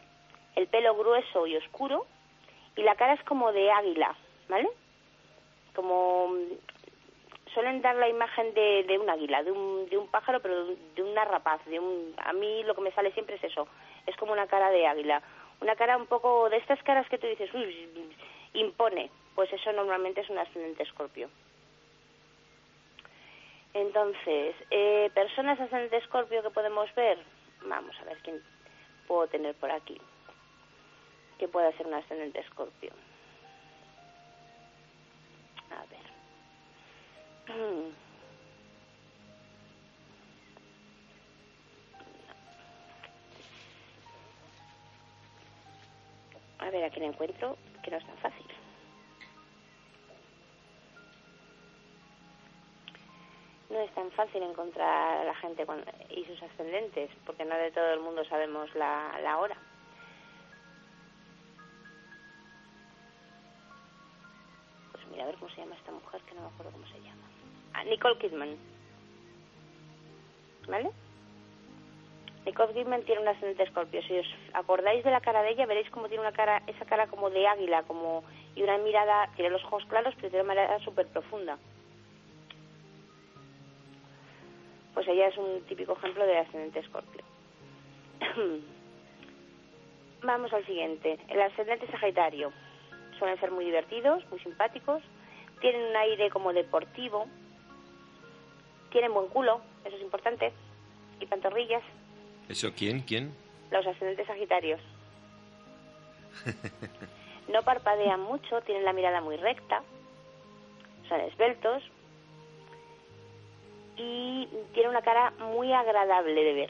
el pelo grueso y oscuro, y la cara es como de águila, ¿vale? Como suelen dar la imagen de, de un águila, de un, de un pájaro, pero de, una rapaz. De un, a mí lo que me sale siempre es eso, es como una cara de águila. Una cara un poco de estas caras que tú dices, uy, impone. Pues eso normalmente es un ascendente escorpio. Entonces, eh, personas ascendente escorpio que podemos ver, vamos a ver quién puedo tener por aquí, que pueda ser un ascendente escorpio. A ver a quién encuentro, que no es tan fácil. No es tan fácil encontrar a la gente y sus ascendentes, porque no de todo el mundo sabemos la, la hora. Llama esta mujer, que no me acuerdo cómo se llama. Ah, Nicole Kidman. ¿Vale? Nicole Kidman tiene un ascendente escorpio. Si os acordáis de la cara de ella, veréis cómo tiene una cara, esa cara como de águila, como y una mirada, tiene los ojos claros, pero tiene una mirada súper profunda. Pues ella es un típico ejemplo de ascendente escorpio. (clears throat) Vamos al siguiente. El ascendente sagitario. Suelen ser muy divertidos, muy simpáticos. Tienen un aire como deportivo, tienen buen culo, eso es importante, y pantorrillas. ¿Eso quién? ¿Quién? Los ascendentes sagitarios. (laughs) No parpadean mucho, tienen la mirada muy recta, son esbeltos y tienen una cara muy agradable de ver.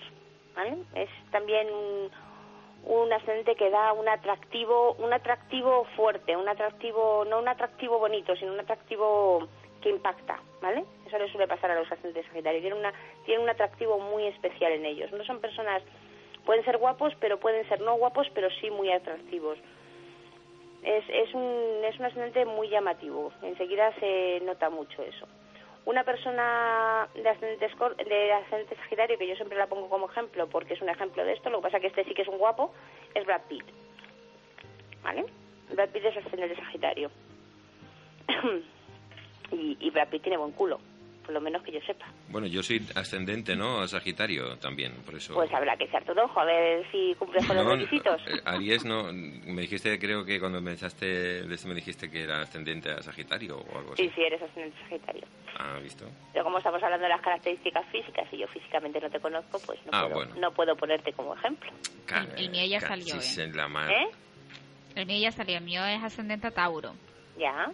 ¿vale? Es también un, un ascendente que da un atractivo, un atractivo fuerte, un atractivo, no un atractivo bonito, sino un atractivo que impacta, ¿vale? Eso le suele pasar a los ascendentes sagitarios. Tienen, una, tienen un atractivo muy especial en ellos. No son personas, pueden ser guapos, pero pueden ser no guapos, pero sí muy atractivos. Es, es, un, es un ascendente muy llamativo. Enseguida se nota mucho eso. Una persona de ascendente, de ascendente Sagitario, que yo siempre la pongo como ejemplo porque es un ejemplo de esto, lo que pasa que este sí que es un guapo, es Brad Pitt. ¿Vale? Brad Pitt es ascendente Sagitario. (clears throat) y, y Brad Pitt tiene buen culo, por lo menos que yo sepa. Bueno, yo soy ascendente, ¿no? A Sagitario también, por eso... Pues habrá que echarte un ojo a ver si cumples con los No, requisitos. eh, Aries no... Me dijiste, creo que cuando empezaste de esto me dijiste que era ascendente a Sagitario o algo así. Sí, sí, eres ascendente Sagitario. Ah, ¿visto? Pero como estamos hablando de las características físicas y yo físicamente no te conozco, pues no, Ah, puedo, bueno. no puedo ponerte como ejemplo. El- el mío ya salió, ¿eh? en la mar. ¿Eh? El mío ya salió, el mío es ascendente a Tauro. Ya.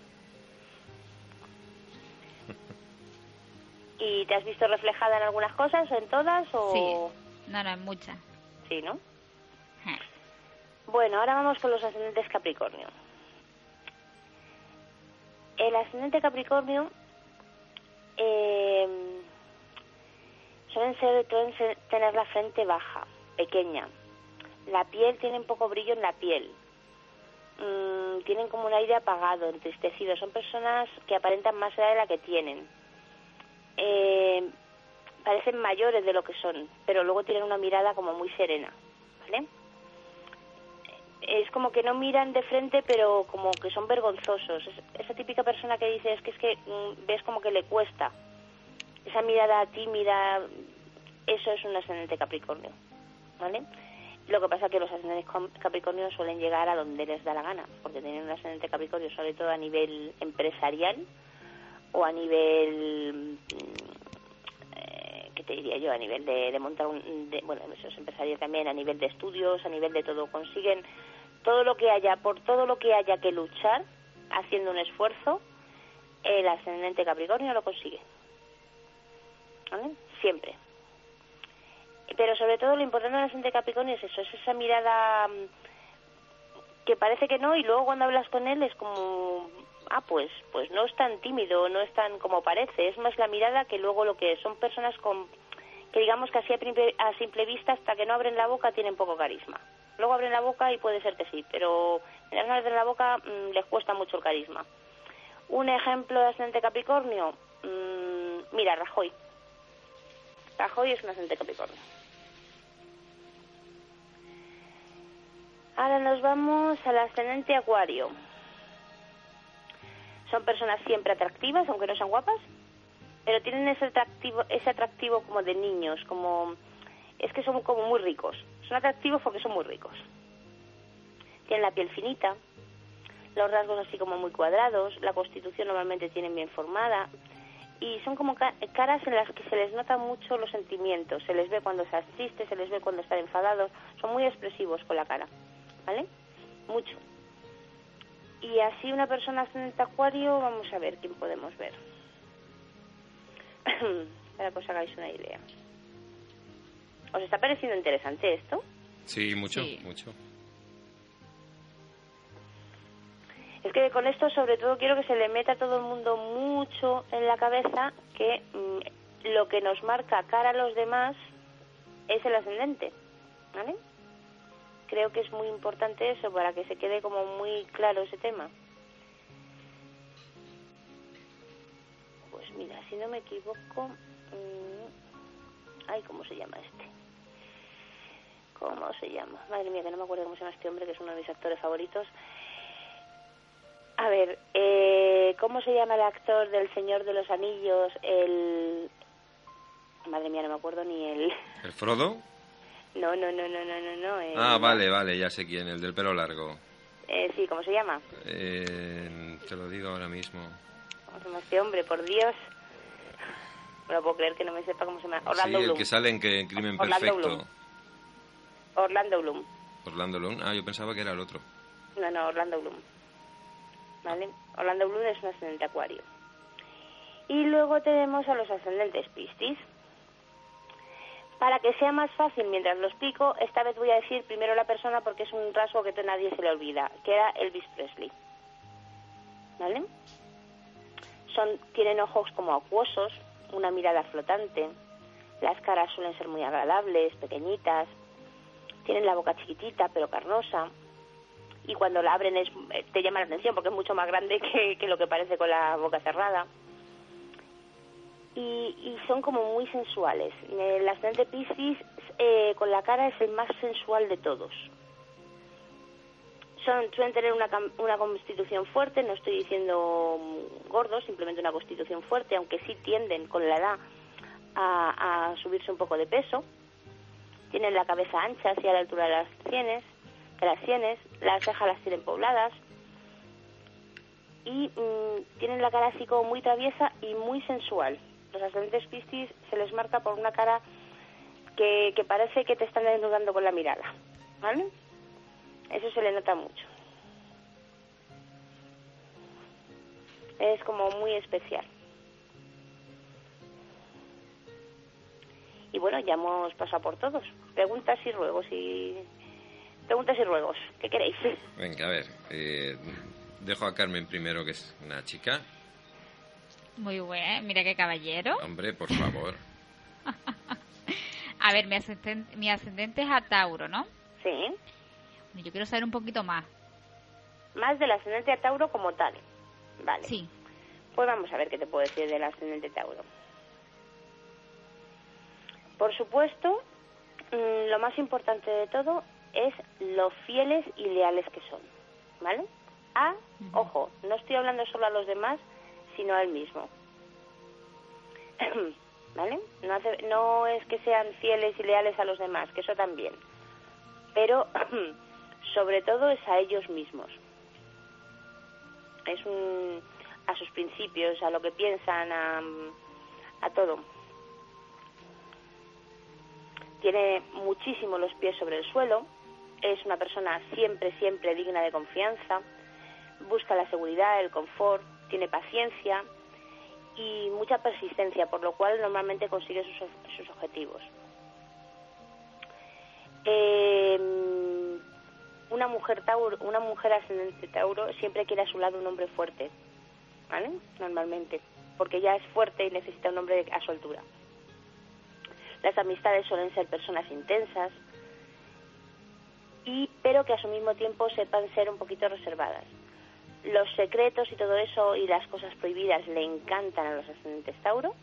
¿Y te has visto reflejada en algunas cosas o en todas? O... Sí. No, no, es mucha. Sí, ¿no? Bueno, ahora vamos con los ascendentes Capricornio. El ascendente Capricornio eh, suelen, ser, suelen ser- tener la frente baja, pequeña. La piel tiene un poco brillo en la piel. Mm, tienen como un aire apagado, entristecido. Son personas que aparentan más edad de la que tienen. Eh, parecen mayores de lo que son, pero luego tienen una mirada como muy serena, ¿vale? es como que no miran de frente, pero como que son vergonzosos. Es- esa típica persona que dice, es que es que mm, ves como que le cuesta. Esa mirada tímida, eso es un ascendente Capricornio, ¿vale? Lo que pasa es que los ascendentes Capricornio suelen llegar a donde les da la gana, porque tienen un ascendente Capricornio sobre todo a nivel empresarial o a nivel mm, eh, ¿qué te diría yo? A nivel de, montar un... de- bueno, eso es empresarial también, a nivel de estudios, a nivel de todo. Consiguen todo lo que haya, por todo lo que haya que luchar, haciendo un esfuerzo, el ascendente Capricornio lo consigue. ¿Vale? Siempre. Pero sobre todo lo importante del ascendente Capricornio es eso, es esa mirada mm, que parece que no y luego cuando hablas con él es como ah pues pues no es tan tímido no es tan como parece. Es más la mirada que luego lo que son personas con que digamos que así a, simple vista hasta que no abren la boca tienen poco carisma. Luego abren la boca y puede ser que sí pero en abren la boca mm, les cuesta mucho el carisma. Un ejemplo de ascendente Capricornio mm, mira Rajoy. Rajoy es un ascendente Capricornio. Ahora nos vamos al ascendente Acuario. Son personas siempre atractivas, aunque no sean guapas, pero tienen ese atractivo, ese atractivo como de niños, como es que son como muy ricos. Son atractivos porque son muy ricos. Tienen la piel finita, los rasgos así como muy cuadrados, la constitución normalmente tienen bien formada y son como ca- caras en las que se les nota mucho los sentimientos, se les ve cuando están tristes, se les ve cuando están enfadados, son muy expresivos con la cara, ¿vale? Mucho. Y así una persona ascendente acuario, vamos a ver quién podemos ver. (clears throat) Para que os hagáis una idea. ¿Os está pareciendo interesante esto? Sí, mucho, Sí. mucho. Es que con esto sobre todo quiero que se le meta a todo el mundo mucho en la cabeza que mm, lo que nos marca cara a los demás es el ascendente, ¿vale? Creo que es muy importante eso para que se quede como muy claro ese tema. Pues mira, si no me equivoco, mm, ay, ¿cómo se llama este? ¿Cómo se llama? Madre mía, que no me acuerdo cómo se llama este hombre, que es uno de mis actores favoritos. A ver, eh, ¿cómo se llama el actor del Señor de los Anillos? El... Madre mía, no me acuerdo ni el... ¿El Frodo? No, no, no, no, no, no, no. el- Ah, vale, vale, ya sé quién, el del pelo largo. Eh, sí, ¿cómo se llama? Eh, te lo digo ahora mismo. ¿Cómo se llama este hombre? Por Dios. No puedo creer que no me sepa cómo se llama. Orlando sí, el que sale en que Crimen Orlando Perfecto. Bloom. Orlando Bloom. Orlando Bloom. Ah, yo pensaba que era el otro. No, no, Orlando Bloom. ¿Vale? Orlando Bloom es un ascendente acuario. Y luego tenemos a los ascendentes Piscis. Para que sea más fácil mientras lo explico, esta vez voy a decir primero la persona porque es un rasgo que nadie se le olvida, que era Elvis Presley. ¿Vale? Son, tienen ojos como acuosos, una mirada flotante, las caras suelen ser muy agradables, pequeñitas, tienen la boca chiquitita pero carnosa, y cuando la abren es, eh, te llama la atención porque es mucho más grande (laughs) que lo que parece con la boca cerrada. Y, y son como muy sensuales. El ascendente Piscis eh, con la cara es el más sensual de todos. Son, suelen tener una, una constitución fuerte, no estoy diciendo gordos, simplemente una constitución fuerte, aunque sí tienden con la edad a, a subirse un poco de peso. Tienen la cabeza ancha hacia la altura de las sienes, las sienes, las cejas las tienen pobladas y mm, tienen la cara así como muy traviesa y muy sensual. Los ascendentes Piscis se les marca por una cara que, que parece que te están desnudando con la mirada, ¿vale? Eso se le nota mucho. Es como muy especial. Y bueno, ya hemos pasado por todos. Preguntas y ruegos y... Preguntas y ruegos. ¿Qué queréis? Venga, a ver. eh, dejo a Carmen primero, que es una chica. Muy bien, mira qué caballero. Hombre, por favor. (laughs) A ver, mi ascendente, mi ascendente es a Tauro, ¿no? Sí. Yo quiero saber un poquito más. Más del ascendente a Tauro como tal. Vale. Sí. Pues vamos a ver qué te puedo decir del ascendente Tauro. Por supuesto, mm, lo más importante de todo es lo fieles y leales que son, ¿vale? A, ojo, no estoy hablando solo a los demás, sino a él mismo. (clears throat) ¿Vale? No, hace- no es que sean fieles y leales a los demás, que eso también. Pero (clears throat) sobre todo es a ellos mismos. Es un, a sus principios, a lo que piensan, a, a todo. Tiene muchísimo los pies sobre el suelo, es una persona siempre, siempre digna de confianza, busca la seguridad, el confort, tiene paciencia y mucha persistencia, por lo cual normalmente consigue sus, sus objetivos. Eh, una mujer Tauro, una mujer ascendente Tauro siempre quiere a su lado un hombre fuerte, ¿vale? Normalmente, porque ya es fuerte y necesita un hombre a su altura. Las amistades suelen ser personas intensas, y pero que a su mismo tiempo sepan ser un poquito reservadas. Los secretos y todo eso y las cosas prohibidas le encantan a los ascendentes Tauro.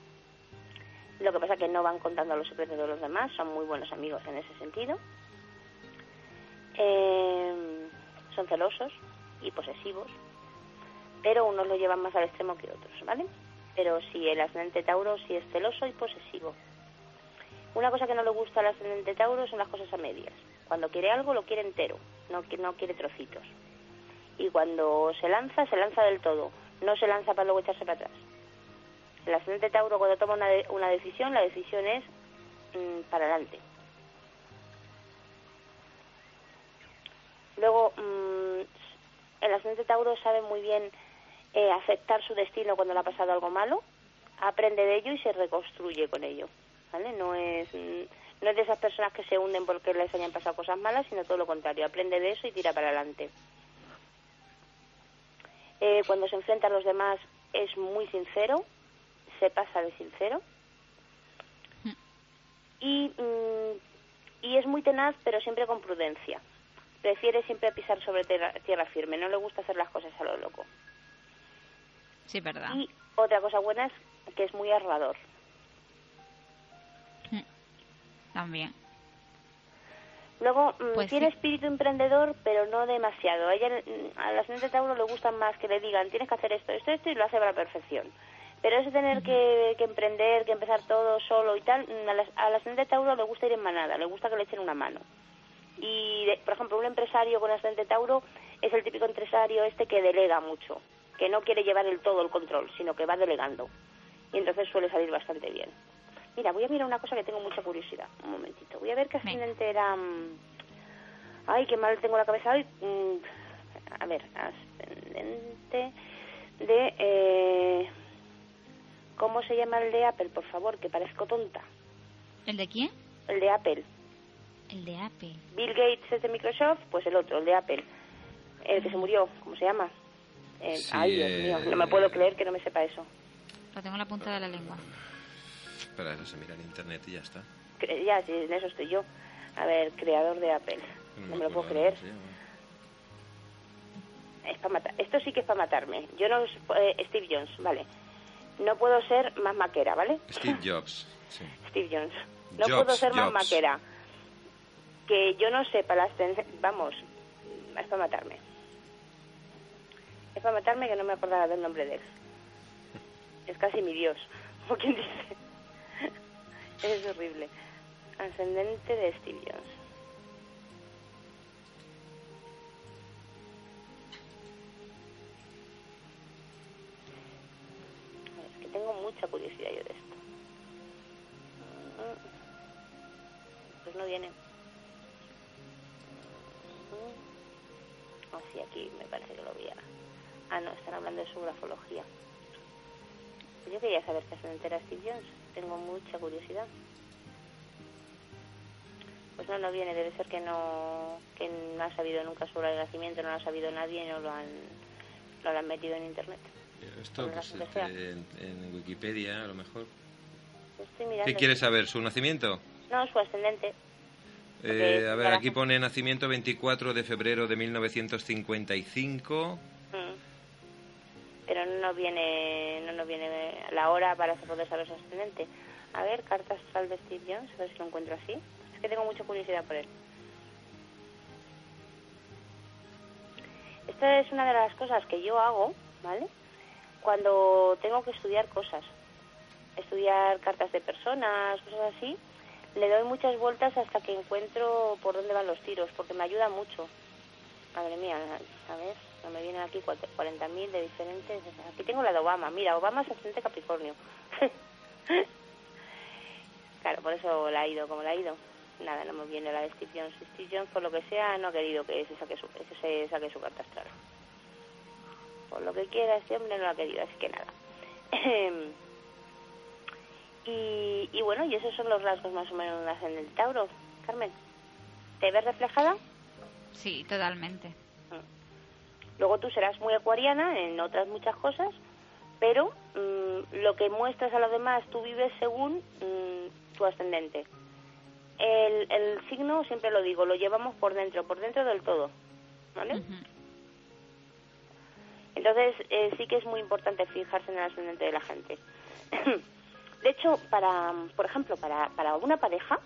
Lo que pasa que no van contando los secretos de los demás, son muy buenos amigos en ese sentido. Eh, son celosos y posesivos, pero unos lo llevan más al extremo que otros, ¿vale? Pero sí, el ascendente Tauro sí es celoso y posesivo. Una cosa que no le gusta al ascendente Tauro son las cosas a medias. Cuando quiere algo lo quiere entero, no, no quiere trocitos. Y cuando se lanza, se lanza del todo, no se lanza para luego echarse para atrás. El ascendente Tauro cuando toma una, de- una decisión, la decisión es mm, para adelante. Luego, mm, el ascendente Tauro sabe muy bien eh, aceptar su destino cuando le ha pasado algo malo, aprende de ello y se reconstruye con ello. ¿vale? No es, mm, no es de esas personas que se hunden porque les hayan pasado cosas malas, sino todo lo contrario, aprende de eso y tira para adelante. Eh, cuando se enfrenta a los demás es muy sincero, se pasa de sincero. Y, mm, y es muy tenaz, pero siempre con prudencia. Prefiere siempre pisar sobre tierra, tierra firme, no le gusta hacer las cosas a lo loco. Sí, verdad. Y otra cosa buena es que es muy ahorrador. También. Luego, mm, Pues tiene sí. espíritu emprendedor, pero no demasiado. A ella, mm, a la ascendente Tauro le gustan más que le digan, tienes que hacer esto, esto, esto, y lo hace a la perfección. Pero eso tener que, que emprender, que empezar todo solo y tal, mm, a la, a ascendente Tauro le gusta ir en manada, le gusta que le echen una mano. Y, de- por ejemplo, un empresario con ascendente Tauro es el típico empresario este que delega mucho, que no quiere llevar el todo el control, sino que va delegando. Y entonces suele salir bastante bien. Mira, voy a mirar una cosa que tengo mucha curiosidad. Un momentito. Voy a ver qué ascendente era... mm, Ay, qué mal tengo la cabeza hoy. Mm, A ver, ascendente de... Eh... ¿Cómo se llama el de Apple, por favor? Que parezco tonta. ¿El de quién? El de Apple. El de Apple. Bill Gates es de Microsoft, pues el otro, el de Apple. El que se murió, ¿cómo se llama? Eh, Sí, ay, Dios eh, mío, no me puedo creer que no me sepa eso. Lo tengo en la punta de la lengua. Espera, eso se mira en internet y ya está. Ya, sí, en eso estoy yo. A ver, creador de Apple. No me lo puedo creer. es para matar. Esto sí que es para matarme. Yo no... eh, Steve Jones, vale. No puedo ser más maquera, ¿vale? Steve (laughs) Jobs. Sí. Steve Jones. No Jobs, puedo ser más maquera. Que yo no sepa las Vamos, es para matarme. Es para matarme que no me acordaba del nombre de él. (laughs) Es casi mi Dios, como quien dice. Es horrible. Ascendente de Steve Jones. Es que tengo mucha curiosidad yo de esto. Pues no viene. Mm. Oh, aquí me parece que lo vi. Ah, no, están hablando de su grafología. Yo quería saber qué ascendente era Steve Jones. Tengo mucha curiosidad. Pues no, no viene. Debe ser que no, que no ha sabido nunca su hora de nacimiento, no lo ha sabido nadie y no lo han, no lo han metido en internet. Esto Por pues, en, en Wikipedia, a lo mejor. ¿Qué quieres saber? ¿Su nacimiento? No, su ascendente. Eh, a ver, aquí pone nacimiento 24 de febrero de 1955. Pero no viene, no nos viene la hora para poder saber su ascendente. A ver, carta astral de Steve Jones, a ver si lo encuentro así. Es que tengo mucha curiosidad por él. Esta es una de las cosas que yo hago, ¿vale? Cuando tengo que estudiar cosas. Estudiar cartas de personas, cosas así. Le doy muchas vueltas hasta que encuentro por dónde van los tiros, porque me ayuda mucho. Madre mía, a ver, no me vienen aquí cuat- 40.000 de diferentes. Aquí tengo la de Obama. Mira, Obama es ascendente Capricornio. (laughs) claro, por eso la ha ido como la ha ido. Nada, no me viene la de Steve Jones. Steve Jones, por lo que sea, no ha querido que se saque su, que se saque su carta astral. Por lo que quiera, este hombre no lo ha querido, así que nada. (laughs) y, y bueno, y esos son los rasgos más o menos de un ascendente Tauro. Carmen, ¿te ves reflejada? Sí, totalmente. Luego tú serás muy acuariana en otras muchas cosas, pero mm, lo que muestras a los demás tú vives según mm, tu ascendente. El, el signo, siempre lo digo, lo llevamos por dentro, por dentro del todo. ¿Vale? Entonces, eh, sí que es muy importante fijarse en el ascendente de la gente. (clears throat) de hecho, para, por ejemplo, para, para una pareja,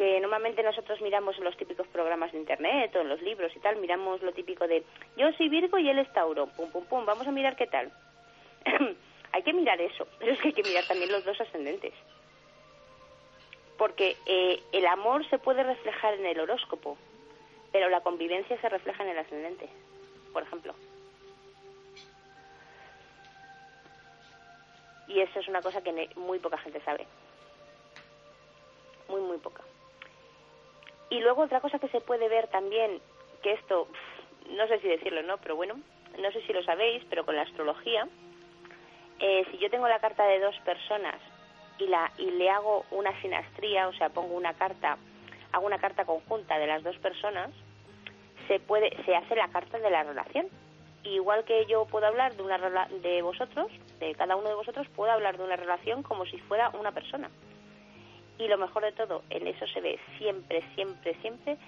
que normalmente nosotros miramos los típicos programas de internet o en los libros y tal, miramos lo típico de yo soy Virgo y él es Tauro, pum, pum, pum, vamos a mirar qué tal. (clears throat) hay que mirar eso, (laughs) pero es que hay que mirar también los dos ascendentes. Porque eh, el amor se puede reflejar en el horóscopo, pero la convivencia se refleja en el ascendente, por ejemplo. Y eso es una cosa que muy poca gente sabe. Muy, muy poca. Y luego otra cosa que se puede ver también, que esto, no sé si decirlo, ¿no? Pero bueno, no sé si lo sabéis, pero con la astrología, eh, si yo tengo la carta de dos personas y, la, y le hago una sinastría, o sea, pongo una carta, hago una carta conjunta de las dos personas, se puede, se hace la carta de la relación. Igual que yo puedo hablar de una de vosotros, de cada uno de vosotros, puedo hablar de una relación como si fuera una persona. Y lo mejor de todo, en eso se ve siempre, siempre, siempre,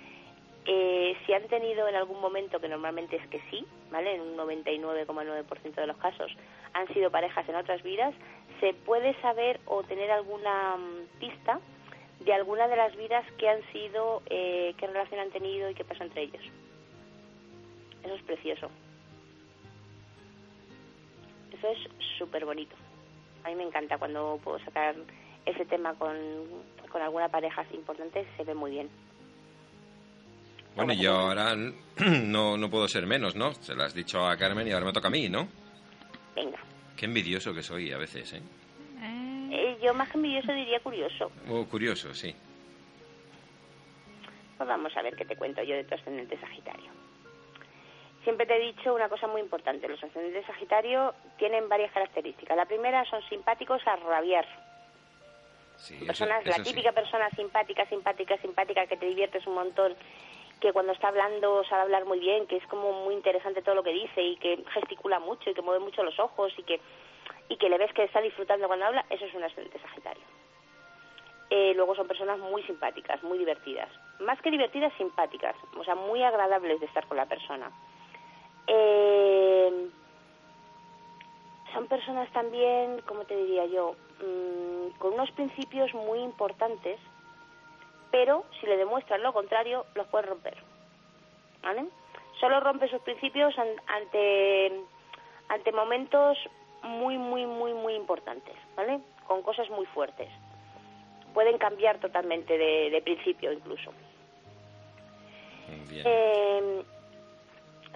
eh, si han tenido en algún momento, que normalmente es que sí, ¿vale? En un 99,9% de los casos, han sido parejas en otras vidas, se puede saber o tener alguna mm, pista de alguna de las vidas que han sido, eh, qué relación han tenido y qué pasó entre ellos. Eso es precioso. Eso es súper bonito. A mí me encanta cuando puedo sacar ese tema con, con alguna pareja importante, se ve muy bien. Bueno, y yo ahora (clears throat) no, no puedo ser menos, ¿no? Se lo has dicho a Carmen y ahora me toca a mí, ¿no? Venga. Qué envidioso que soy a veces, ¿eh? Eh, Eh, yo más que envidioso diría curioso. Oh, curioso, sí. Pues vamos a ver qué te cuento yo de tu ascendente Sagitario. Siempre te he dicho una cosa muy importante. Los ascendentes Sagitario tienen varias características. La primera son simpáticos a rabiar. Sí eso- personas, la sí. típica persona simpática, simpática, simpática, que te diviertes un montón, que cuando está hablando sabe hablar muy bien, que es como muy interesante todo lo que dice y que gesticula mucho y que mueve mucho los ojos y que y que le ves que está disfrutando cuando habla, eso es un ascendente Sagitario. Eh, luego son personas muy simpáticas, muy divertidas. Más que divertidas, simpáticas. O sea, muy agradables de estar con la persona. Son personas también, como te diría yo, mm, con unos principios muy importantes, pero si le demuestran lo contrario, los puede romper. ¿Vale? Solo rompe sus principios ante, ante momentos muy, muy, muy, muy importantes, ¿vale? Con cosas muy fuertes. Pueden cambiar totalmente de, principio incluso. Eh,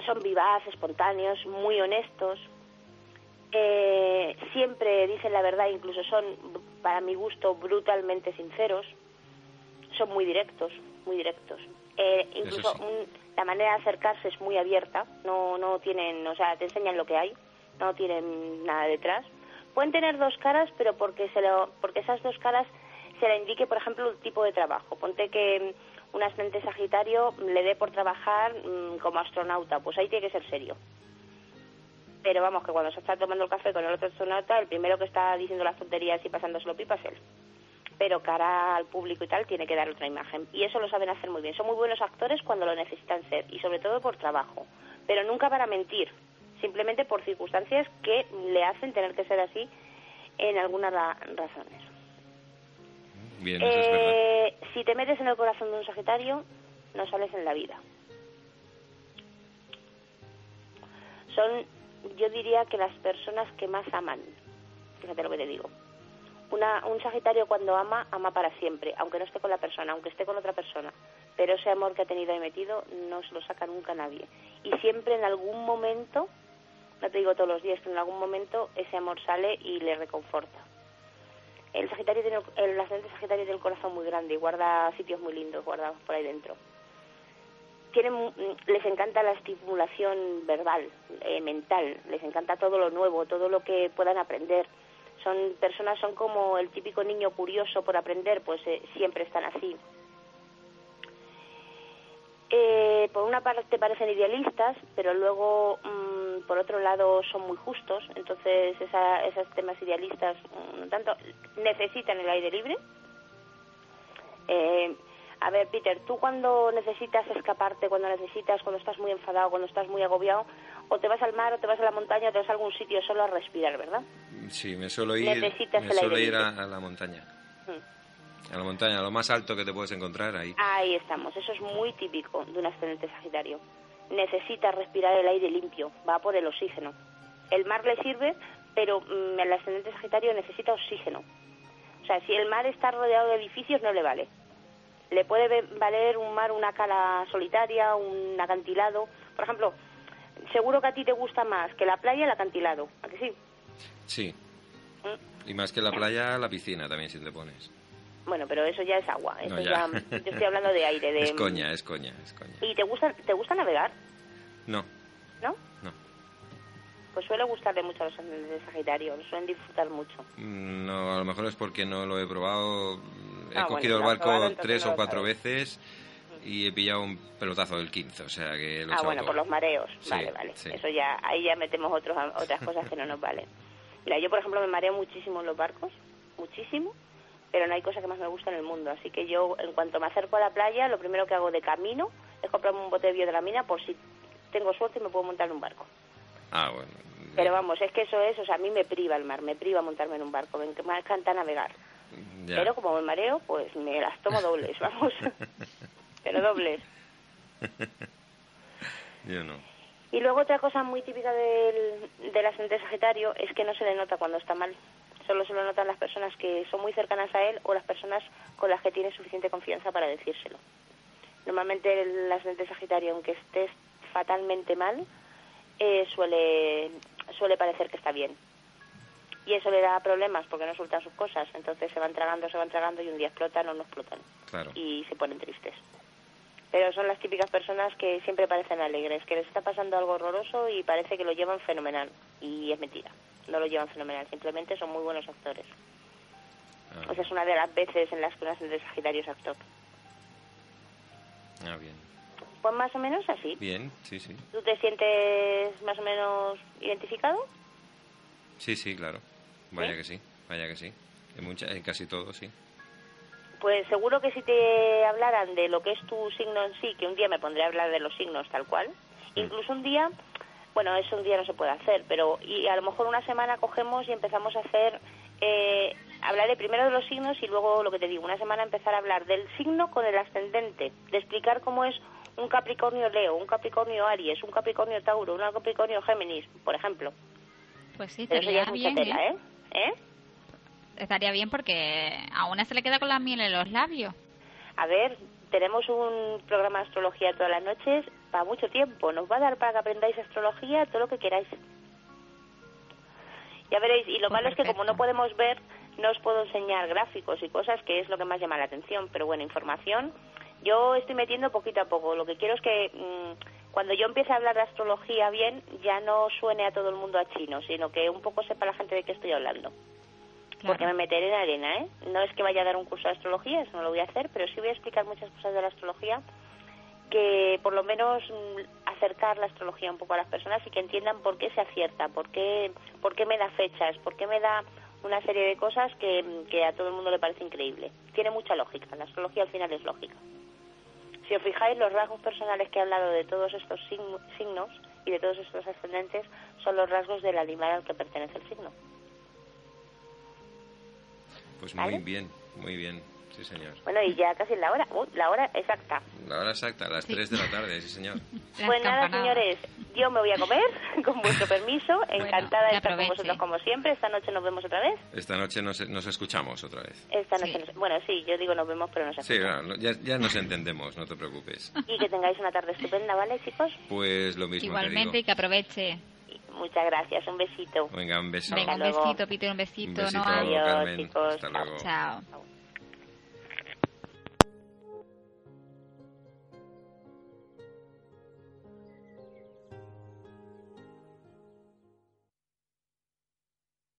son vivaces, espontáneos, muy honestos. Eh, siempre dicen la verdad, incluso son, para mi gusto, brutalmente sinceros. Son muy directos, muy directos. Eh, incluso la manera de acercarse es muy abierta, no, no tienen, o sea, te enseñan lo que hay, no tienen nada detrás. Pueden tener dos caras, pero porque, se lo, porque esas dos caras se le indique, por ejemplo, el tipo de trabajo. Ponte que un ascendente sagitario le dé por trabajar mm, como astronauta, pues ahí tiene que ser serio. Pero vamos, que cuando se está tomando el café con el otro astronauta, el primero que está diciendo las tonterías y pasándoselo pipa es él. Pero cara al público y tal, tiene que dar otra imagen. Y eso lo saben hacer muy bien. Son muy buenos actores cuando lo necesitan ser, y sobre todo por trabajo. Pero nunca para mentir, simplemente por circunstancias que le hacen tener que ser así en algunas razones. Eh, si te metes en el corazón de un Sagitario, no sales en la vida. Son, yo diría que las personas que más aman. Fíjate lo que te digo. Una, un Sagitario cuando ama, ama para siempre, aunque no esté con la persona, aunque esté con otra persona. Pero ese amor que ha tenido ahí metido no se lo saca nunca nadie. Y siempre en algún momento, no te digo todos los días, pero en algún momento ese amor sale y le reconforta el Sagitario tiene el ascendente Sagitario tiene el corazón muy grande y guarda sitios muy lindos guardados por ahí dentro. Tienen, mm, les encanta la estimulación verbal, eh, mental, les encanta todo lo nuevo, todo lo que puedan aprender. Son personas, son como el típico niño curioso por aprender, pues eh, siempre están así. Eh, por una parte parecen idealistas, pero luego mm, por otro lado son muy justos, entonces esa, esos temas idealistas no tanto necesitan el aire libre. Eh, a ver, Peter, tú cuando necesitas escaparte, cuando necesitas, cuando estás muy enfadado, cuando estás muy agobiado, o te vas al mar, o te vas a la montaña, o te vas a algún sitio solo a respirar, ¿verdad? Sí, me suelo ir, me suelo ir a, la montaña. Mm. A la montaña, a lo más alto que te puedes encontrar ahí. Ahí estamos, eso es muy típico de un ascendente sagitario necesita respirar el aire limpio, va por el oxígeno. El mar le sirve, pero mm, el ascendente sagitario necesita oxígeno. O sea, si el mar está rodeado de edificios no le vale. Le puede valer un mar, una cala solitaria, un acantilado. Por ejemplo, seguro que a ti te gusta más que la playa el acantilado, ¿a que sí? Sí. ¿Mm? Y más que la playa, la piscina también, si te pones. Bueno, pero eso ya es agua. Eso ya. yo estoy hablando de aire. De... (laughs) Es coña, es coña, es coña. ¿Y te gusta, te gusta navegar? No. ¿No? No. Pues suele gustarle mucho a los de Sagitario, lo suelen disfrutar mucho. Mm, no, a lo mejor es porque no lo he probado. He ah, cogido el barco tres o cuatro veces y he pillado un pelotazo del 15, o sea que Ah, bueno, por los mareos. vale, vale. Eso ya, ahí ya metemos otros, otras cosas que no nos valen. Mira, yo por ejemplo me mareo muchísimo en los barcos, muchísimo pero no hay cosa que más me guste en el mundo. Así que yo, en cuanto me acerco a la playa, lo primero que hago de camino es comprarme un bote de biodramina por si tengo suerte y me puedo montar en un barco. Ah, bueno. Pero vamos, es que eso es, o sea, a mí me priva el mar, me priva montarme en un barco, me encanta navegar. Pero como me mareo, pues me las tomo dobles, vamos. (laughs) pero dobles. (laughs) Yo no. Y luego otra cosa muy típica del, del ascendente sagitario es que no se le nota cuando está mal solo se lo notan las personas que son muy cercanas a él o las personas con las que tiene suficiente confianza para decírselo. Normalmente el ascendente sagitario, aunque estés fatalmente mal, eh, suele, suele parecer que está bien. Y eso le da problemas porque no sueltan sus cosas. Entonces se van tragando, se van tragando y un día explotan o no explotan. Y se ponen tristes. Pero son las típicas personas que siempre parecen alegres, que les está pasando algo horroroso y parece que lo llevan fenomenal. Y es mentira no lo llevan fenomenal, simplemente son muy buenos actores. Ah. Esa es una de las veces en las que un de Sagitario es actor. Ah, bien. Pues más o menos así. Bien, sí, sí. ¿Tú te sientes más o menos identificado? Sí, sí, claro. Vaya que sí, vaya que sí. En, mucha, en casi todo, sí. Pues seguro que si te hablaran de lo que es tu signo en sí, que un día me pondré a hablar de los signos tal cual, mm. incluso un día bueno, eso un día no se puede hacer, pero y a lo mejor una semana cogemos y empezamos a hacer, eh, hablar de primero de los signos y luego lo que te digo, una semana empezar a hablar del signo con el ascendente, de explicar cómo es un Capricornio Leo, un Capricornio Aries, un Capricornio Tauro, un Capricornio Géminis, por ejemplo. Pues sí, mucha bien, tela, ¿eh? ¿eh? ¿Eh? Estaría bien porque a una se le queda con la miel en los labios. A ver, tenemos un programa de astrología todas las noches para mucho tiempo. Nos va a dar para que aprendáis astrología todo lo que queráis. Ya veréis, y lo Pues malo es que como no podemos ver, no os puedo enseñar gráficos y cosas que es lo que más llama la atención. Pero bueno, información, yo estoy metiendo poquito a poco. Lo que quiero es que mm, cuando yo empiece a hablar de astrología bien, ya no suene a todo el mundo a chino, sino que un poco sepa la gente de qué estoy hablando. Porque me meteré en arena, ¿eh? No es que vaya a dar un curso de astrología, eso no lo voy a hacer, pero sí voy a explicar muchas cosas de la astrología que por lo menos mm, acercar la astrología un poco a las personas y que entiendan por qué se acierta, por qué, por qué me da fechas, por qué me da una serie de cosas que, que a todo el mundo le parece increíble. Tiene mucha lógica, la astrología al final es lógica. Si os fijáis, los rasgos personales que he hablado de todos estos sign- signos y de todos estos ascendentes son los rasgos del animal al que pertenece el signo. Pues muy ¿Vale? bien, muy bien. Sí, señor. Bueno, y ya casi es la hora, Uy, la hora exacta. La hora exacta, a las 3 de la tarde, sí, señor. (laughs) Pues nada, señores, yo me voy a comer, (laughs) con vuestro (laughs) permiso. Encantada que de estar con vosotros como siempre. Esta noche nos vemos otra vez. Esta noche nos, nos escuchamos otra vez. Esta Sí. noche, nos- bueno, sí, yo digo nos vemos, pero no sé. Sí, claro, ya, ya nos entendemos, no te preocupes. Y que tengáis una tarde estupenda, ¿vale, chicos? Pues lo mismo Igualmente te y que aproveche. Muchas gracias, un besito. Venga, un beso. Venga, un besito, Peter, un besito. Un besito, Noa. Adiós, Carmen. chicos. Hasta Chao. luego. Chao.